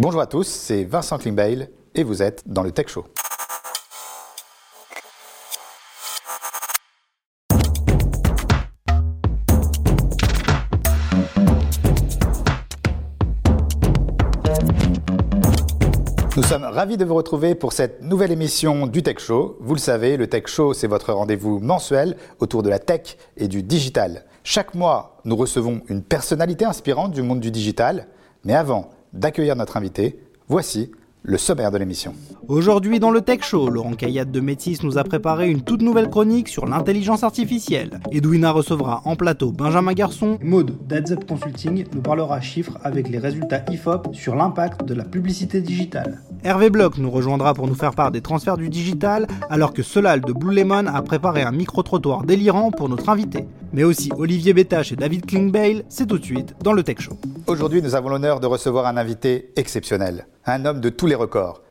Bonjour à tous, c'est Vincent Klingbeil et vous êtes dans le Tech Show. Nous sommes ravis de vous retrouver pour cette nouvelle émission du Tech Show. Vous le savez, le Tech Show, c'est votre rendez-vous mensuel autour de la tech et du digital. Chaque mois, nous recevons une personnalité inspirante du monde du digital. Mais avant d'accueillir notre invité, voici le sommaire de l'émission. Aujourd'hui dans le Tech Show, Laurent Caillade de Métis nous a préparé une toute nouvelle chronique sur l'intelligence artificielle. Edwina recevra en plateau Benjamin Garçon. Maud d'AdZ Consulting nous parlera chiffres avec les résultats IFOP sur l'impact de la publicité digitale. Hervé Bloch nous rejoindra pour nous faire part des transferts du digital, alors que Solal de Blue Lemon a préparé un micro-trottoir délirant pour notre invité. Mais aussi Olivier Bétache et David Klingbeil, c'est tout de suite dans le Tech Show. Aujourd'hui, nous avons l'honneur de recevoir un invité exceptionnel, un homme de tous les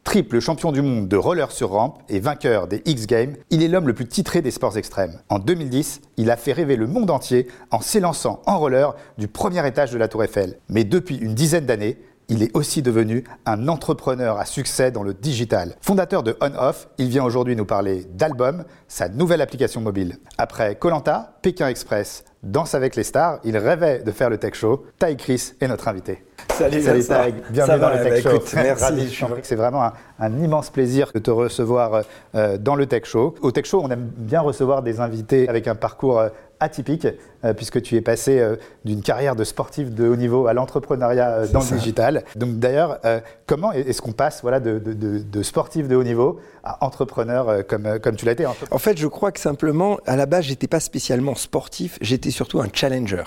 Triple champion du monde de roller sur rampe et vainqueur des X Games, il est l'homme le plus titré des sports extrêmes. En 2010, il a fait rêver le monde entier en s'élançant en roller du premier étage de la Tour Eiffel. Mais depuis une dizaine d'années, il est aussi devenu un entrepreneur à succès dans le digital. Fondateur de On-Off, il vient aujourd'hui nous parler d'Album, sa nouvelle application mobile. Après Colanta, Pékin Express, Danse avec les stars, il rêvait de faire le tech show. Tai Chris est notre invité. Salut, Salut bienvenue Ça dans va, le Tech bah, Show. écoute, merci. C'est vraiment un, un immense plaisir de te recevoir euh, dans le Tech Show. Au Tech Show, on aime bien recevoir des invités avec un parcours euh, atypique, euh, puisque tu es passé euh, d'une carrière de sportif de haut niveau à l'entrepreneuriat euh, dans le digital. Donc d'ailleurs, comment est-ce qu'on passe voilà, de, de- de- sportif de haut niveau à entrepreneur comme, comme tu l'as été En fait, je crois que simplement, à la base, j'étais pas spécialement sportif, j'étais surtout un challenger.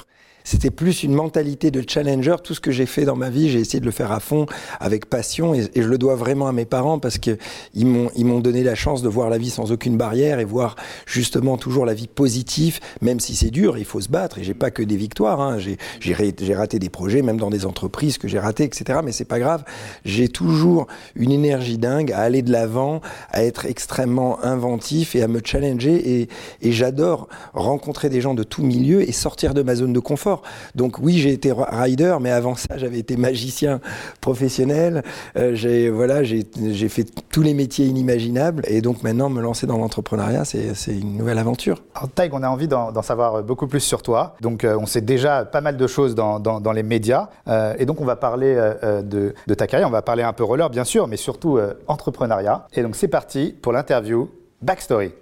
C'était plus une mentalité de challenger. Tout ce que j'ai fait dans ma vie, j'ai essayé de le faire à fond, avec passion, et, je le dois vraiment à mes parents parce que ils m'ont ils m'ont donné la chance de voir la vie sans aucune barrière et voir justement toujours la vie positive, même si c'est dur, il faut se battre. Et j'ai pas que des victoires. Hein. J'ai j'ai j'ai raté des projets, même dans des entreprises que j'ai raté, etc. Mais c'est pas grave. J'ai toujours une énergie dingue à aller de l'avant, à être extrêmement inventif et à me challenger. Et, et j'adore rencontrer des gens de tout milieu et sortir de ma zone de confort. Donc oui, j'ai été rider, mais avant ça, j'avais été magicien professionnel. Euh, j'ai voilà, j'ai fait tous les métiers inimaginables. Et donc maintenant, me lancer dans l'entrepreneuriat, c'est une nouvelle aventure. Alors, Taïg, on a envie d'en savoir beaucoup plus sur toi. Donc, euh, on sait déjà pas mal de choses dans, les médias. Euh, et donc, on va parler de, de ta carrière. On va parler un peu roller, bien sûr, mais surtout entrepreneuriat. Et donc, c'est parti pour l'interview Backstory.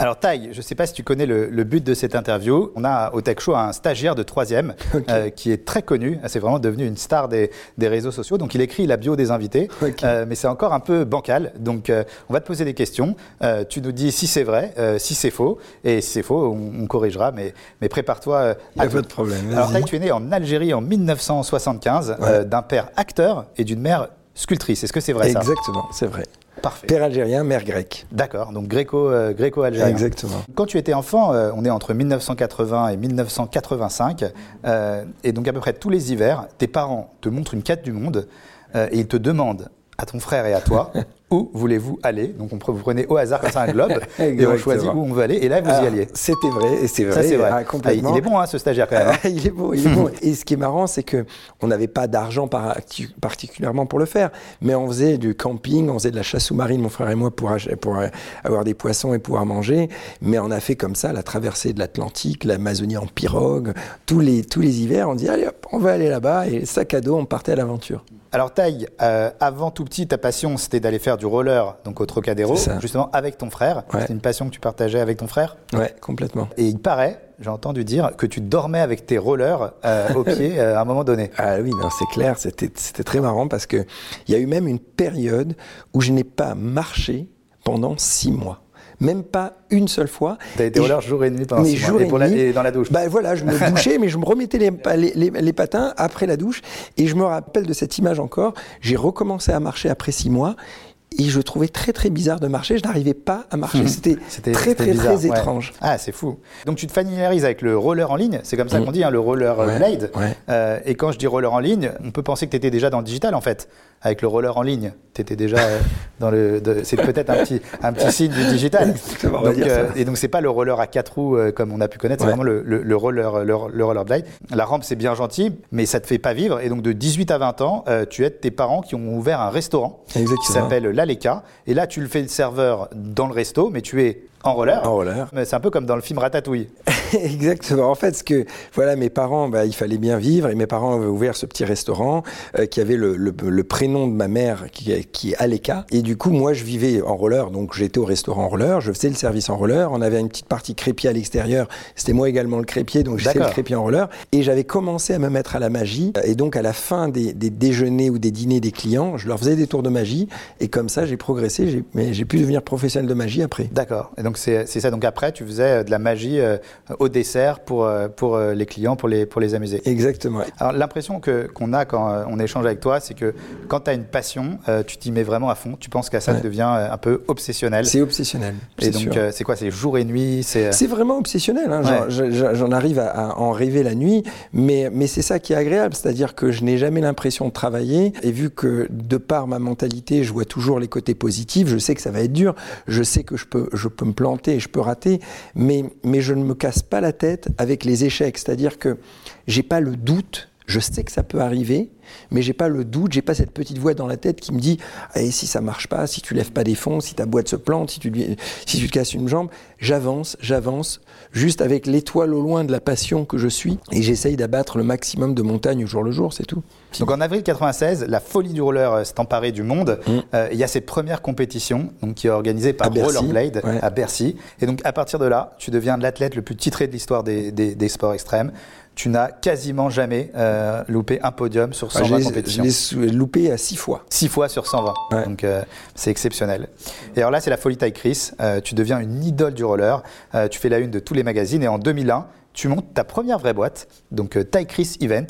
Alors Taï, je ne sais pas si tu connais le, le but de cette interview. On a au Tech Show un stagiaire de troisième euh, qui est très connu. C'est vraiment devenu une star des, des réseaux sociaux. Donc il écrit la bio des invités. Euh, mais c'est encore un peu bancal. Donc euh, on va te poser des questions. Euh, tu nous dis si c'est vrai, euh, si c'est faux, et si c'est faux, on, on corrigera. Mais, mais prépare-toi. à pas de problème, Alors. Taï, tu es né en Algérie en 1975 euh, d'un père acteur et d'une mère sculptrice. Est-ce que c'est vrai ça? Exactement, c'est vrai. Parfait. Père algérien, mère grecque. D'accord. Donc euh, gréco-algérien. Exactement. Quand tu étais enfant, euh, on est entre 1980 et 1985, euh, et donc à peu près tous les hivers, tes parents te montrent une carte du monde et ils te demandent à ton frère et à toi où voulez-vous aller? Donc on pre- vous prenez au hasard comme ça un globe et on choisit où on veut aller et là vous y Alors, alliez. C'était vrai, et c'est vrai. Ça c'est vrai. ah, Ah, il- complètement. il est bon hein, ce stagiaire quand même. hein. Ah, il est bon, il est bon. Et ce qui est marrant, c'est que on n'avait pas d'argent parti- particulièrement pour le faire, mais on faisait du camping, on faisait de la chasse sous-marine, mon frère et moi, pour euh, avoir des poissons et pouvoir manger. Mais on a fait comme ça la traversée de l'Atlantique, l'Amazonie en pirogue, tous les tous les hivers. On dit allez, hop, on va aller là-bas et sac à dos, on partait à l'aventure. Alors Taï, euh, avant tout petit, ta passion c'était d'aller faire du roller donc au Trocadéro, justement avec ton frère. Ouais. C'est une passion que tu partageais avec ton frère. Ouais, complètement. Et il paraît, j'ai entendu dire, que tu dormais avec tes rollers euh, au pied euh, à un moment donné. Ah oui, non, c'est clair, c'était c'était très marrant parce que il y a eu même une période où je n'ai pas marché pendant six mois. Même pas une seule fois. Tu as été Et roller jour et nuit pendant mais six mois. jour et, et pour la- nuit. et dans la douche. Bah voilà, je me douchais, mais je me remettais les, les, les- les patins après la douche. Et je me rappelle de cette image encore. J'ai recommencé à marcher après six mois. Et je trouvais très très bizarre de marcher. Je n'arrivais pas à marcher. C'était très très bizarre, très étrange. Ah, c'est fou. Donc tu te familiarises avec le roller en ligne, c'est comme ça qu'on dit, hein, le roller blade. Euh, et quand je dis roller en ligne, on peut penser que tu étais déjà dans le digital en fait avec le roller en ligne. Tu étais déjà euh, dans le. C'est peut-être un petit, un petit signe du digital. Donc, euh, et donc, c'est pas le roller à quatre roues euh, comme on a pu connaître, c'est vraiment le, le, roller, le, roller blade. La rampe, c'est bien gentil, mais ça te fait pas vivre. Et donc, de 18 à 20 ans, tu aides tes parents qui ont ouvert un restaurant qui s'appelle l'Aleka. Et là, tu le fais le serveur dans le resto, mais tu es en roller. En roller. C'est un peu comme dans le film Ratatouille. Exactement. En fait, ce que voilà, mes parents, bah, il fallait bien vivre et mes parents avaient ouvert ce petit restaurant euh, qui avait le, le, le, prénom de ma mère qui, qui est Aleka. Et du coup, moi, je vivais en roller, donc j'étais au restaurant en roller, je faisais le service en roller. On avait une petite partie crépier à l'extérieur. C'était moi également le crépier, donc j'étais le crépier en roller. Et j'avais commencé à me mettre à la magie. Et donc, à la fin des, des, déjeuners ou des dîners des clients, je leur faisais des tours de magie. Et comme ça, j'ai progressé. Mais j'ai pu devenir professionnel de magie après. D'accord. Et donc c'est ça. Donc après, tu faisais de la magie euh, au dessert pour, euh, pour euh, les clients, pour les, pour les amuser. Exactement. Alors l'impression qu'on a quand euh, on échange avec toi, c'est que quand tu as une passion, tu t'y mets vraiment à fond. Tu penses qu'à ça devient un peu obsessionnel. C'est obsessionnel. Et donc c'est quoi C'est jour et nuit C'est vraiment obsessionnel. Hein. J'en arrive à, en rêver la nuit, mais, mais c'est ça qui est agréable. C'est-à-dire que je n'ai jamais l'impression de travailler. Et vu que de par ma mentalité, je vois toujours les côtés positifs, je sais que ça va être dur. Je sais que je peux, je peux me planter et je peux rater, mais, mais je ne me casse pas la tête avec les échecs. C'est-à-dire que j'ai pas le doute, je sais que ça peut arriver, mais j'ai pas le doute, j'ai pas cette petite voix dans la tête qui me dit eh, si ça marche pas, si tu lèves pas des fonds, si ta boîte se plante, si tu, si tu te casses une jambe, j'avance, j'avance, juste avec l'étoile au loin de la passion que je suis, et j'essaye d'abattre le maximum de montagnes au jour le jour, c'est tout. Donc en avril 96, la folie du roller euh, s'est emparée du monde. Mm. Euh, il y a cette première compétition donc, qui est organisée par Rollerblade à Bercy. Et donc à partir de là, tu deviens l'athlète le plus titré de l'histoire des, des, des sports extrêmes tu n'as quasiment jamais euh, loupé un podium sur 120 ah, compétitions. Je l'ai loupé à 6 fois. 6 fois sur 120. Donc euh, c'est exceptionnel. Et alors là, c'est la folie taille Chris. Euh, tu deviens une idole du roller. tu fais la une de tous les magazines. Et en 2001, tu montes ta première vraie boîte, donc euh, Chris Event.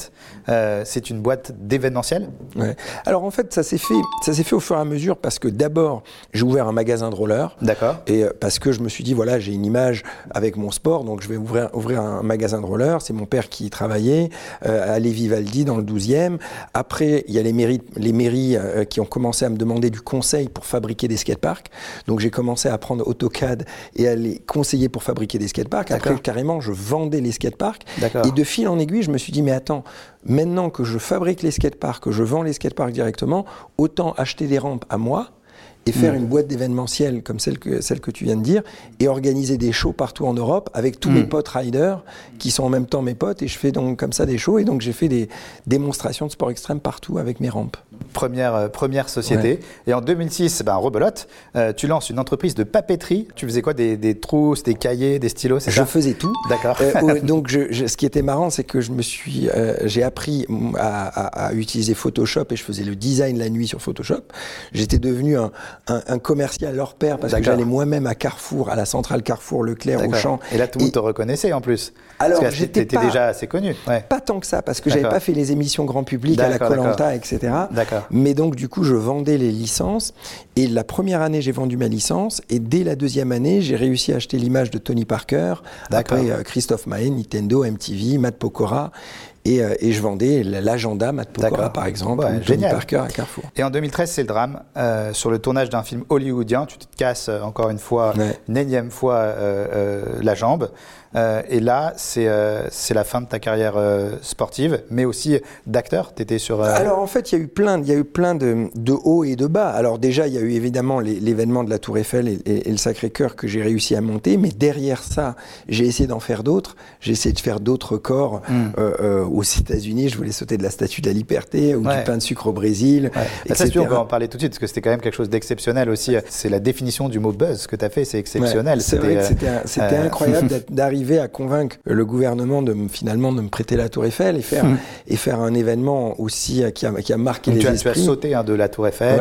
Euh, c'est une boîte d'événementiel ouais. Alors en fait, ça s'est fait, ça s'est fait au fur et à mesure parce que d'abord, j'ai ouvert un magasin de roller. D'accord. Et euh, parce que je me suis dit, voilà, j'ai une image avec mon sport, donc je vais ouvrir, ouvrir un magasin de roller. C'est mon père qui y travaillait euh, à Lévis-Valdy dans le 12e. Après, il y a les mairies, les mairies qui ont commencé à me demander du conseil pour fabriquer des skateparks. Donc j'ai commencé à apprendre AutoCAD et à les conseiller pour fabriquer des skateparks. Après, carrément, je vendais les skateparks. Et de fil en aiguille, je me suis dit, mais attends, maintenant que je fabrique les skateparks, que je vends les skateparks directement, autant acheter des rampes à moi et faire hmm. une boîte d'événementiel comme celle que, celle que tu viens de dire et organiser des shows partout en Europe avec tous mes hmm. potes riders qui sont en même temps mes potes et je fais donc comme ça des shows et donc j'ai fait des démonstrations de sport extrême partout avec mes rampes. Première, euh, première société. Et en 2006, ben, rebelote, euh, tu lances une entreprise de papeterie. Tu faisais quoi des, des, trousses, des cahiers, des stylos Je faisais tout. D'accord. Euh, donc je, ce qui était marrant, c'est que je me suis, j'ai appris à, à, utiliser Photoshop et je faisais le design la nuit sur Photoshop. J'étais devenu un, un, commercial leur père parce que j'allais moi-même à Carrefour, à la centrale Carrefour, Leclerc, Auchan. Et là, tout le monde te reconnaissait en plus. Alors, j'étais déjà assez connu. Pas tant que ça, parce que j'avais pas fait les émissions grand public à la Colanta, etc. Mais donc, du coup, je vendais les licences. Et la première année, j'ai vendu ma licence. Et dès la deuxième année, j'ai réussi à acheter l'image de Tony Parker. Après, euh, Christophe Maé, Nintendo, MTV, Matt Pokora. Euh, et, je vendais l'agenda Matt Pokora, par exemple, ouais, génial. Parker à Carrefour. Et en 2013, c'est le drame. Euh, sur le tournage d'un film hollywoodien, tu te casses euh, encore une fois, une énième fois, la jambe. Euh, et là, c'est euh, la fin de ta carrière euh, sportive, mais aussi d'acteur. Tu étais sur. Alors en fait, il y a eu plein, il y a eu plein de, de hauts et de bas. Alors déjà, il y a eu évidemment l'événement de la Tour Eiffel et, le Sacré-Cœur que j'ai réussi à monter, mais derrière ça, j'ai essayé d'en faire d'autres. J'ai essayé de faire d'autres corps hmm. aux États-Unis. Je voulais sauter de la Statue de la Liberté ou du pain de sucre au Brésil. Ouais. Ça, on va en parler tout de suite parce que c'était quand même quelque chose d'exceptionnel aussi. C'est la définition du mot buzz que tu as fait, c'est exceptionnel. c'est vrai que c'était incroyable d'arriver arrivé à convaincre le gouvernement de finalement de me prêter la Tour Eiffel et faire, mmh. et faire un événement aussi qui a, qui a marqué les tu as, esprits. Tu as sauté hein, de la Tour Eiffel.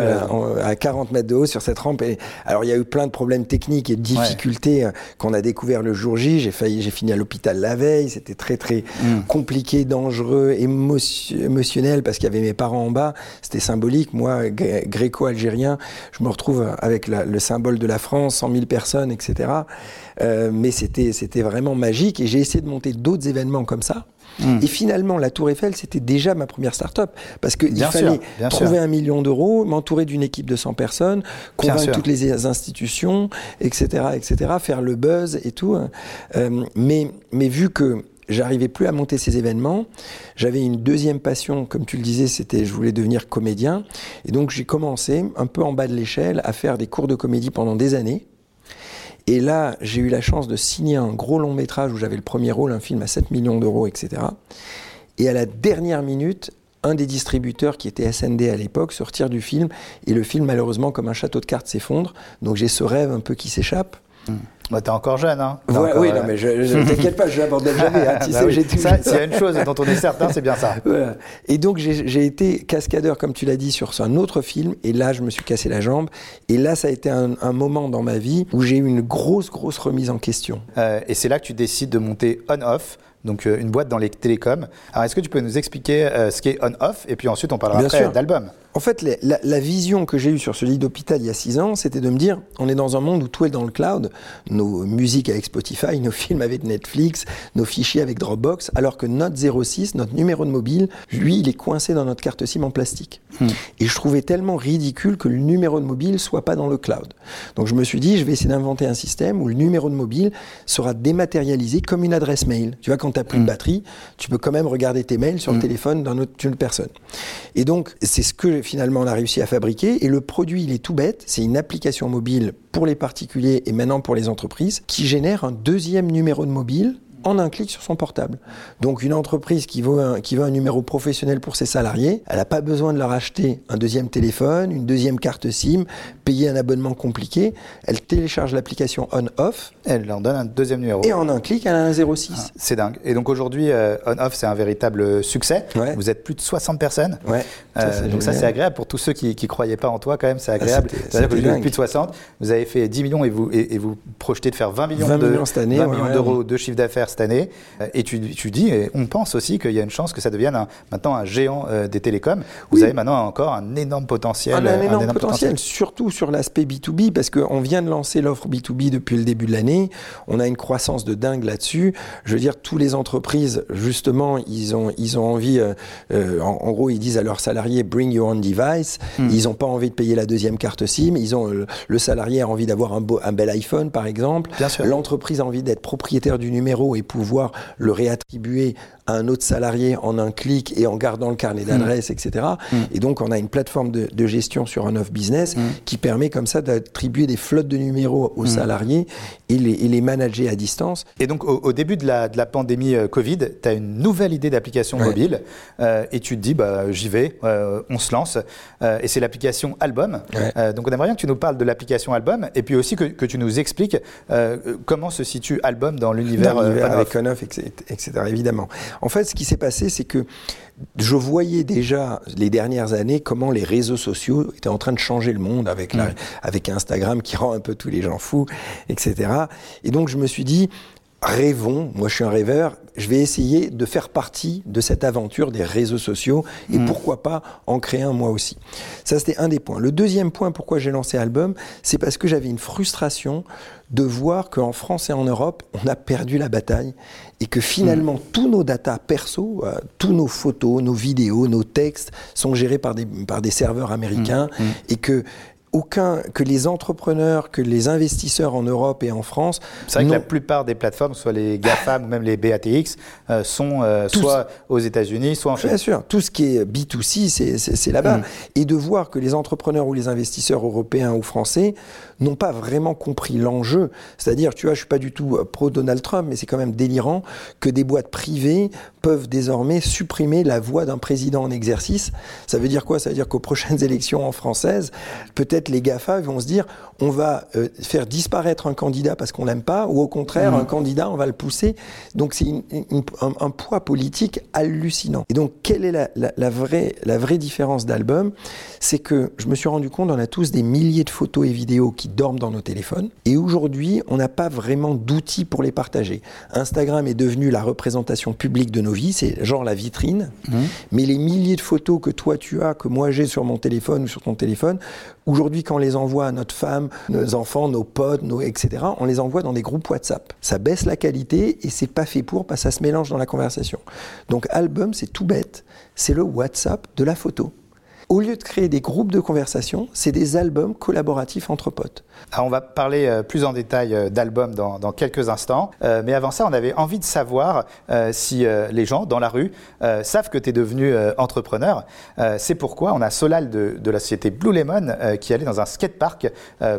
à 40 mètres de haut sur cette rampe. Et, alors il y a eu plein de problèmes techniques et de difficultés ouais. qu'on a découvert le jour J. J'ai failli, j'ai fini à l'hôpital la veille. C'était très très mmh. compliqué, dangereux, émotionnel parce qu'il y avait mes parents en bas. C'était symbolique. Moi, gréco-algérien, je me retrouve avec la, le symbole de la France, 100 000 personnes, etc. Euh, mais c'était c'était vraiment magique et j'ai essayé de monter d'autres événements comme ça. Mmh. Et finalement, la Tour Eiffel, c'était déjà ma première start-up. Parce qu'il fallait sûr, trouver sûr. un million d'euros, m'entourer d'une équipe de 100 personnes, convaincre toutes les institutions, etc., etc., faire le buzz et tout. Euh, mais, mais vu que j'arrivais plus à monter ces événements. J'avais une deuxième passion, comme tu le disais, c'était je voulais devenir comédien. Et donc j'ai commencé, un peu en bas de l'échelle, à faire des cours de comédie pendant des années. Et là, j'ai eu la chance de signer un gros long métrage où j'avais le premier rôle, un film à 7 millions d'euros, etc. Et à la dernière minute, un des distributeurs qui était SND à l'époque se retire du film et le film malheureusement comme un château de cartes s'effondre. Donc j'ai ce rêve un peu qui s'échappe. Mmh. Bah, t'es encore jeune, hein ouais, encore, Oui, non, mais je, je t'inquiète pas, je l'aborde jamais. Hein, tu bah sais, oui. j'ai tout ça, S'il y a une chose dont on est certain, c'est bien ça. Voilà. Et donc, j'ai été cascadeur, comme tu l'as dit, sur un autre film. Et là, je me suis cassé la jambe. Et là, ça a été un, un moment dans ma vie où j'ai eu une grosse, grosse remise en question. Euh, et c'est là que tu décides de monter On-Off donc euh, une boîte dans les télécoms. Alors est-ce que tu peux nous expliquer euh, ce qu'est on-off et puis ensuite on parlera Bien après d'album? En fait, les, la, la, vision que j'ai eue sur ce lit d'hôpital il y a six ans, c'était de me dire, on est dans un monde où tout est dans le cloud, nos musiques avec Spotify, nos films avec Netflix, nos fichiers avec Dropbox, alors que notre 06, notre numéro de mobile, lui, il est coincé dans notre carte SIM en plastique. Hmm. Et je trouvais tellement ridicule que le numéro de mobile soit pas dans le cloud. Donc je me suis dit, je vais essayer d'inventer un système où le numéro de mobile sera dématérialisé comme une adresse mail. Tu vois, quand tu n'as plus de batterie, tu peux quand même regarder tes mails sur le téléphone d'une autre, autre personne. Et donc, c'est ce que finalement on a réussi à fabriquer. Et le produit, il est tout bête. C'est une application mobile pour les particuliers et maintenant pour les entreprises qui génère un deuxième numéro de mobile en un clic sur son portable. Donc une entreprise qui veut un, qui veut un numéro professionnel pour ses salariés, elle n'a pas besoin de leur acheter un deuxième téléphone, une deuxième carte SIM, payer un abonnement compliqué. Elle télécharge l'application On-Off. Elle leur donne un deuxième numéro. Et en un clic, elle a un 06. Ah, c'est dingue. Et donc aujourd'hui, euh, On-Off, c'est un véritable succès. Ouais. Vous êtes plus de 60 personnes. Ouais. Euh, donc ça, c'est agréable pour tous ceux qui ne croyaient pas en toi quand même. C'est agréable. Ah, C'est-à-dire que vous êtes plus de 60. Vous avez fait 10 millions et vous, et, et vous projetez de faire 20 millions, 20 de, millions cette année, 20 ouais, millions d'euros de chiffre d'affaires cette année. Et tu, tu, dis, et on pense aussi qu'il y a une chance que ça devienne un, maintenant un géant euh, des télécoms. Vous Oui. avez maintenant encore un énorme potentiel. On a un euh, énorme potentiel, surtout sur l'aspect B2B, parce qu'on vient de lancer l'offre B2B depuis le début de l'année. On a une croissance de dingue là-dessus. Je veux dire, toutes les entreprises, justement, ils ont, ils ont envie, euh, euh, en, en, gros, ils disent à leurs salariés, bring your own device. Hmm. Mm. Ils n'ont pas envie de payer la deuxième carte SIM. Ils ont, le, le salarié a envie d'avoir un, beau, un bel iPhone, par exemple. L'entreprise a envie d'être propriétaire du numéro et pouvoir le réattribuer à un autre salarié en un clic et en gardant le carnet d'adresse, mmh. etc. Mmh. Et donc, on a une plateforme de, de gestion sur un off business mmh. qui permet comme ça d'attribuer des flottes de numéros aux salariés et les, et les, manager à distance. Et donc, au, au début de la, de la pandémie euh, Covid, tu as une nouvelle idée d'application ouais. mobile euh, et tu te dis, bah, j'y vais, euh, on se lance. Et c'est l'application Album. Ouais. Donc, on aimerait bien que tu nous parles de l'application Album et puis aussi que, que tu nous expliques comment se situe Album dans l'univers avec on-off, etc., etc. Évidemment. En fait, ce qui s'est passé, c'est que je voyais déjà les dernières années comment les réseaux sociaux étaient en train de changer le monde avec, la, avec Instagram qui rend un peu tous les gens fous, etc. Et donc je me suis dit, rêvons, moi je suis un rêveur, je vais essayer de faire partie de cette aventure des réseaux sociaux et mmh. pourquoi pas en créer un moi aussi. Ça c'était un des points. Le deuxième point pourquoi j'ai lancé Album, c'est parce que j'avais une frustration de voir qu'en France et en Europe, on a perdu la bataille et que finalement mmh. tous nos datas perso, euh, tous nos photos, nos vidéos, nos textes sont gérés par des, par des serveurs américains mmh. et que aucun, que les entrepreneurs, que les investisseurs en Europe et en France. C'est vrai que la plupart des plateformes, soit les GAFAM ou même les BATX, euh, sont euh, soit aux États-Unis, soit en Chine. Bien sûr, tout ce qui est B2C, c'est là-bas. Et de voir que les entrepreneurs ou les investisseurs européens ou français n'ont pas vraiment compris l'enjeu. C'est-à-dire, tu vois, je suis pas du tout pro Donald Trump, mais c'est quand même délirant que des boîtes privées peuvent désormais supprimer la voix d'un président en exercice. Ça veut dire quoi? Ça veut dire qu'aux prochaines élections françaises, peut-être les GAFA vont se dire on va euh, faire disparaître un candidat parce qu'on l'aime pas, ou au contraire, mmh. un candidat, on va le pousser. Donc c'est un, poids politique hallucinant. Et donc, quelle est la, la, vraie, la vraie différence d'album? C'est que je me suis rendu compte, on a tous des milliers de photos et vidéos qui dorment dans nos téléphones. Et aujourd'hui, on n'a pas vraiment d'outils pour les partager. Instagram est devenu la représentation publique de nos vies, c'est genre la vitrine. Mmh. Mais les milliers de photos que toi tu as, que moi j'ai sur mon téléphone ou sur ton téléphone, aujourd'hui, quand on les envoie à notre femme, nos enfants, nos potes, nos, etc., on les envoie dans des groupes WhatsApp. Ça baisse la qualité et c'est pas fait pour parce que ça se mélange dans la conversation. Donc, album, c'est tout bête. C'est le WhatsApp de la photo. Au lieu de créer des groupes de conversation, c'est des albums collaboratifs entre potes. On va parler euh, plus en détail euh, d'albums dans, quelques instants. Euh, mais avant ça, on avait envie de savoir si les gens dans la rue savent que tu es devenu entrepreneur. c'est pourquoi on a Solal de, la société Blue Lemon qui allait dans un skatepark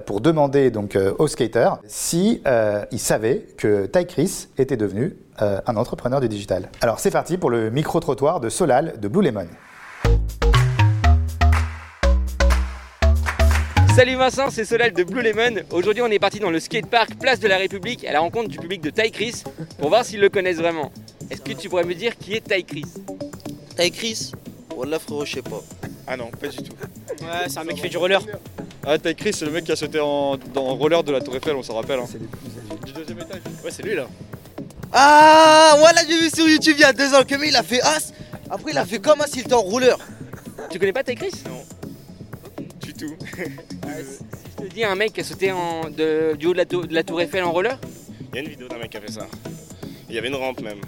pour demander donc aux skaters si ils savaient que Ty Chris était devenu un entrepreneur du digital. Alors c'est parti pour le micro-trottoir de Solal de Blue Lemon. Salut Vincent, c'est Solal de Blue Lemon. Aujourd'hui, on est parti dans le skatepark Place de la République à la rencontre du public de Ty Chris pour voir s'ils le connaissent vraiment. Est-ce que tu pourrais me dire qui est Ty Chris? Ty Chris? Wallah frérot, je sais pas. Ah non, pas du tout. Ouais, c'est un mec qui fait du roller. Ah, Ty Chris, c'est le mec qui a sauté en, dans roller de la Tour Eiffel, on s'en rappelle. Hein. C'est Du deuxième étage. Ouais, c'est lui là. Ah, voilà, j'ai vu sur YouTube il y a deux ans que il a fait As. Après, il a fait comme As, il était en roller. Tu connais pas Ty Chris? Non. Du tout. je te dis un mec qui a sauté en, de, du haut de la, tour, Eiffel en roller. Il y a une vidéo d'un mec qui a fait ça. Il y avait une rampe même.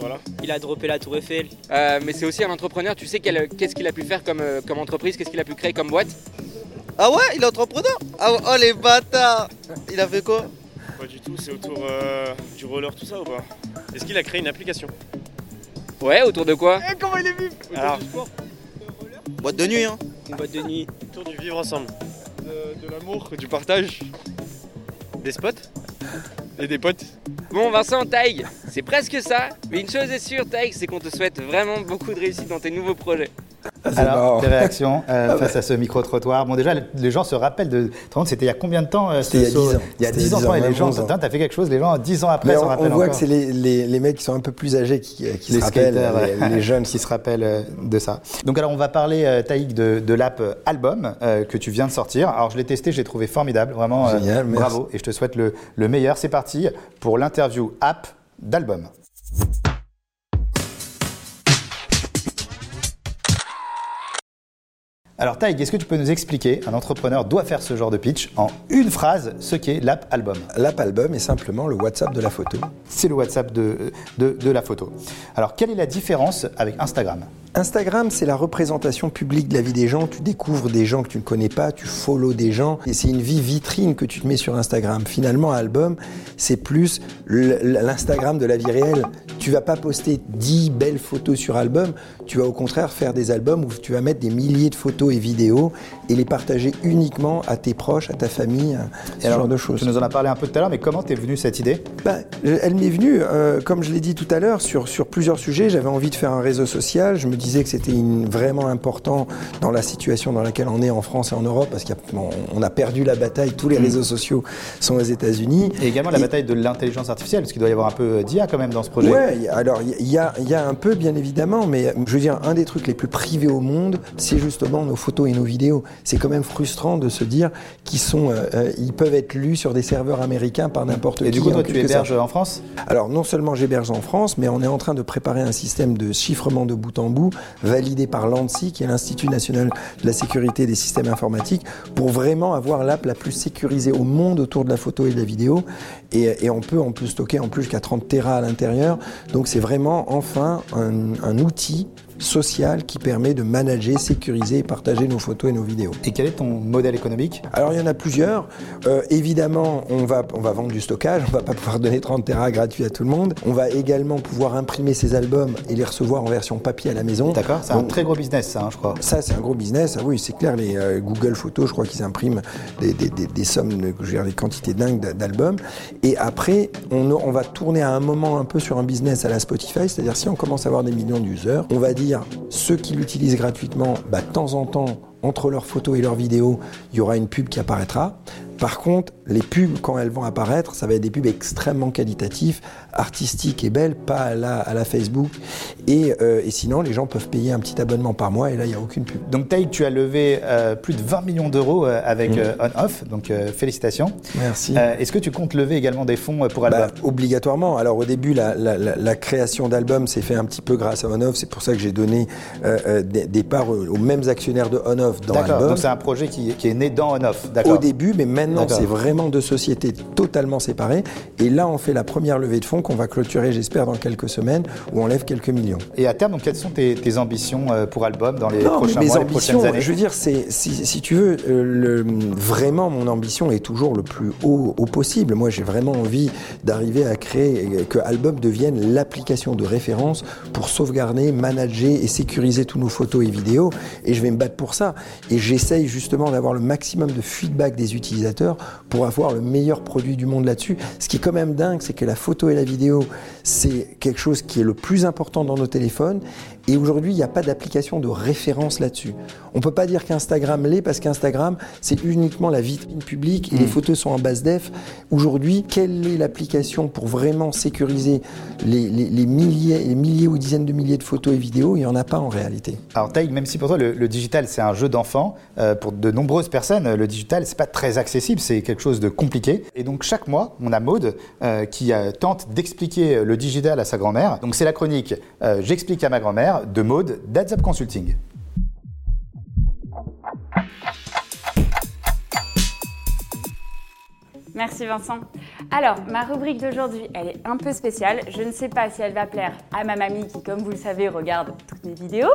voilà. Il a droppé la tour Eiffel. Euh, mais c'est aussi un entrepreneur, tu sais qu'est-ce qu'il a pu faire comme, euh, comme entreprise, qu'est-ce qu'il a pu créer comme boîte? Ah ouais, il est entrepreneur. Ah, Oh les bâtards. Il a fait quoi? Pas du tout, c'est autour euh, du roller, tout ça ou pas? Est-ce qu'il a créé une application? Ouais, autour de quoi? Eh, Comment il est vu Alors, Boîte de nuit hein. Une boîte de nuit. Autour du vivre ensemble de, l'amour, du partage, des spots et des potes. Bon Vincent, Taïg, c'est presque ça, mais une chose est sûre Taïg, c'est qu'on te souhaite vraiment beaucoup de réussite dans tes nouveaux projets. Alors, tes réactions euh, ah, face à ce micro-trottoir Bon, déjà, les gens se rappellent de. C'était il y a combien de temps euh, C'était il y a 10 ans. Il y a 10 ans, et les gens, t'as fait quelque chose, les gens, 10 ans après, se rappellent. On voit que c'est les, les, les, mecs qui sont un peu plus âgés qui, qui se rappellent, les, jeunes qui se rappellent euh, de ça. Donc, alors, on va parler, Taïk, de, de l'app Album que tu viens de sortir. Alors, je l'ai testé, j'ai trouvé formidable, vraiment. Génial, bravo, et je te souhaite le, le meilleur. C'est parti pour l'interview app d'Album. Alors Taïg, est-ce que tu peux nous expliquer, un entrepreneur doit faire ce genre de pitch en une phrase, ce qu'est l'app album? L'app album est simplement le WhatsApp de la photo. C'est le WhatsApp de, de, de la photo. Alors quelle est la différence avec Instagram? Instagram, c'est la représentation publique de la vie des gens. Tu découvres des gens que tu ne connais pas, tu follow des gens, et c'est une vie vitrine que tu te mets sur Instagram. Finalement, album, c'est plus l'Instagram de la vie réelle. Tu vas pas poster 10 belles photos sur album, tu vas au contraire faire des albums où tu vas mettre des milliers de photos et vidéos et les partager uniquement à tes proches, à ta famille, ce genre de choses. Tu nous en as parlé un peu tout à l'heure, mais comment t'es venue cette idée? Bah, Elle m'est venue, euh, comme je l'ai dit tout à l'heure, sur, sur plusieurs sujets. J'avais envie de faire un réseau social. Je me disais que c'était vraiment important dans la situation dans laquelle on est en France et en Europe, parce qu'on a perdu la bataille. Tous les mm. réseaux sociaux sont aux États-Unis. Et également la bataille de l'intelligence artificielle, parce qu'il doit y avoir un peu d'IA quand même dans ce projet. Alors il y a, y a un peu, bien évidemment, mais je veux dire, un des trucs les plus privés au monde, c'est justement nos photos et nos vidéos. C'est quand même frustrant de se dire qu'ils sont, euh, euh, ils peuvent être lus sur des serveurs américains par n'importe qui. Et du coup, toi, tu héberges en France? Alors, non seulement j'héberge en France, mais on est en train de préparer un système de chiffrement de bout en bout, validé par l'ANSI, qui est l'Institut national de la sécurité des systèmes informatiques, pour vraiment avoir l'app la plus sécurisée au monde autour de la photo et de la vidéo. Et, on peut on peut stocker en plus jusqu'à 30 Tera à l'intérieur. Donc, c'est vraiment enfin un, outil social qui permet de manager, sécuriser et partager nos photos et nos vidéos. Et quel est ton modèle économique? Alors il y en a plusieurs. Euh, évidemment, on va, on va vendre du stockage, on va pas pouvoir donner 30 Tera gratuit à tout le monde. On va également pouvoir imprimer ces albums et les recevoir en version papier à la maison. D'accord, c'est un très gros business ça, hein, je crois. Ça, c'est un gros business. Ah oui, c'est clair. Les euh, Google Photos, je crois qu'ils impriment des, des- des- des sommes, je dire, des quantités dingues d'a- d'albums. Et après, on, on va tourner à un moment un peu sur un business à la Spotify. C'est-à-dire, si on commence à avoir des millions d'users, on va dire ceux qui l'utilisent gratuitement, bah, de temps en temps, entre leurs photos et leurs vidéos, il y aura une pub qui apparaîtra. Par contre, les pubs, quand elles vont apparaître, ça va être des pubs extrêmement qualitatifs, artistiques et belles, pas à la, à la Facebook. Et, euh, et sinon, les gens peuvent payer un petit abonnement par mois et là, il n'y a aucune pub. Donc Taïk, tu as levé euh, plus de 20 millions d'euros euh, avec Mm. euh, On-Off, donc félicitations. Merci. Est-ce que tu comptes lever également des fonds pour Bah, Alba obligatoirement. Alors au début, la, la- création d'albums s'est fait un petit peu grâce à On-Off. C'est pour ça que j'ai donné des, des parts aux, mêmes actionnaires de On-Off dans D'accord, Album. donc c'est un projet qui, qui est né dans On-Off, d'accord. Au début, mais maintenant c'est vraiment deux sociétés totalement séparées. Et là, on fait la première levée de fonds qu'on va clôturer, j'espère, dans quelques semaines, où on lève quelques millions. Et à terme, donc, quelles sont tes, tes ambitions euh, pour Album dans les Non, mais prochains mes mois, les ambitions, prochaines années je veux dire, c'est si, si tu veux, euh, le, vraiment mon ambition est toujours le plus haut, haut possible. Moi, j'ai vraiment envie d'arriver à créer que Album devienne l'application de référence pour sauvegarder, manager et sécuriser tous nos photos et vidéos. Et je vais me battre pour ça. Et j'essaye justement d'avoir le maximum de feedback des utilisateurs pour avoir le meilleur produit du monde là-dessus. Ce qui est quand même dingue, c'est que la photo et la vidéo, c'est quelque chose qui est le plus important dans nos téléphones. Et aujourd'hui, il n'y a pas d'application de référence là-dessus. On peut pas dire qu'Instagram l'est parce qu'Instagram, c'est uniquement la vitrine publique et les photos sont en basse def. Aujourd'hui, quelle est l'application pour vraiment sécuriser les, les- les milliers, les milliers ou dizaines de milliers de photos et vidéos? Il n'y en a pas en réalité. Alors Taïk, même si pour toi le, le digital c'est un jeu d'enfant, euh, pour de nombreuses personnes le digital c'est pas très accessible, c'est quelque chose de compliqué. Et donc chaque mois on a Maude euh, qui euh, tente d'expliquer le digital à sa grand-mère. Donc c'est la chronique J'explique à ma grand-mère de Maude d'Adzap Consulting. Merci Vincent. Alors, ma rubrique d'aujourd'hui, elle est un peu spéciale. Je ne sais pas si elle va plaire à ma mamie qui, comme vous le savez, regarde toutes mes vidéos.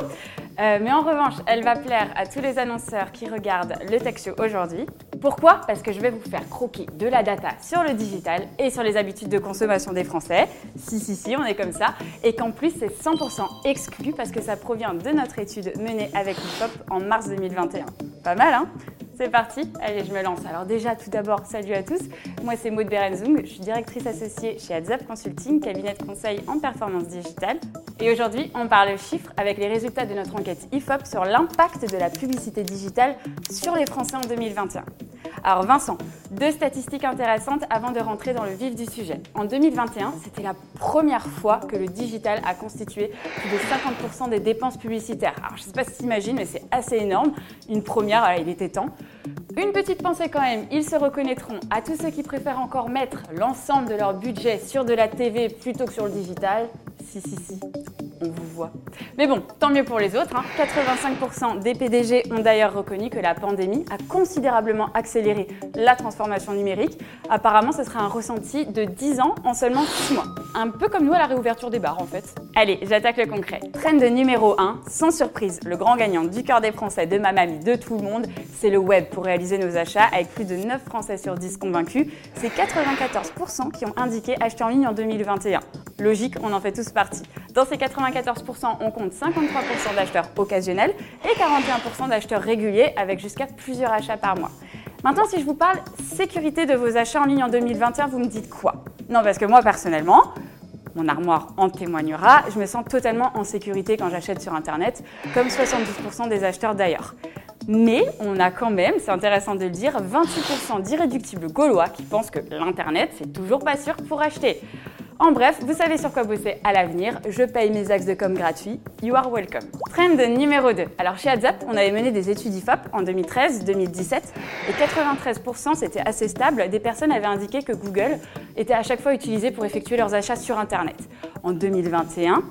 Euh, mais en revanche, elle va plaire à tous les annonceurs qui regardent le Tech Show aujourd'hui. Pourquoi? Parce que je vais vous faire croquer de la data sur le digital et sur les habitudes de consommation des Français. Si, si, si, on est comme ça. Et qu'en plus, c'est 100% exclu parce que ça provient de notre étude menée avec l'IFOP en mars 2021. Pas mal, hein? C'est parti, allez, je me lance. Alors déjà, tout d'abord, salut à tous. Moi, c'est Maud Berenzung, je suis directrice associée chez Adzap Consulting, cabinet de conseil en performance digitale. Et aujourd'hui, on parle chiffres avec les résultats de notre enquête IFOP sur l'impact de la publicité digitale sur les Français en 2021. Alors Vincent, deux statistiques intéressantes avant de rentrer dans le vif du sujet. En 2021, c'était la première fois que le digital a constitué plus de 50% des dépenses publicitaires. Alors je sais pas si tu mais c'est assez énorme. Une première, voilà, il était temps. Une petite pensée quand même, ils se reconnaîtront à tous ceux qui préfèrent encore mettre l'ensemble de leur budget sur de la TV plutôt que sur le digital. Si, si, si, on vous voit. Mais bon, tant mieux pour les autres. hein. 85% des PDG ont d'ailleurs reconnu que la pandémie a considérablement accéléré la transformation numérique. Apparemment, ce serait un ressenti de 10 ans en seulement 6 mois. Un peu comme nous à la réouverture des bars en fait. Allez, j'attaque le concret. Trend numéro 1, sans surprise, le grand gagnant du cœur des Français, de ma mamie, de tout le monde, c'est le web pour réaliser nos achats avec plus de 9 Français sur 10 convaincus. C'est 94% qui ont indiqué acheter en ligne en 2021. Logique, on en fait tous partie. Dans ces 94%, on compte 53% d'acheteurs occasionnels et 41% d'acheteurs réguliers avec jusqu'à plusieurs achats par mois. Maintenant, si je vous parle sécurité de vos achats en ligne en 2021, vous me dites quoi? Non, parce que moi, personnellement, mon armoire en témoignera, je me sens totalement en sécurité quand j'achète sur Internet, comme 72% des acheteurs d'ailleurs. Mais on a quand même, c'est intéressant de le dire, 28% d'irréductibles gaulois qui pensent que l'Internet, c'est toujours pas sûr pour acheter. En bref, vous savez sur quoi bosser à l'avenir. Je paye mes axes de com gratuits. You are welcome. Trend numéro 2. Alors chez AdZap, on avait mené des études IFOP en 2013, 2017 et 93%, c'était assez stable, des personnes avaient indiqué que Google était à chaque fois utilisé pour effectuer leurs achats sur Internet. En 2021,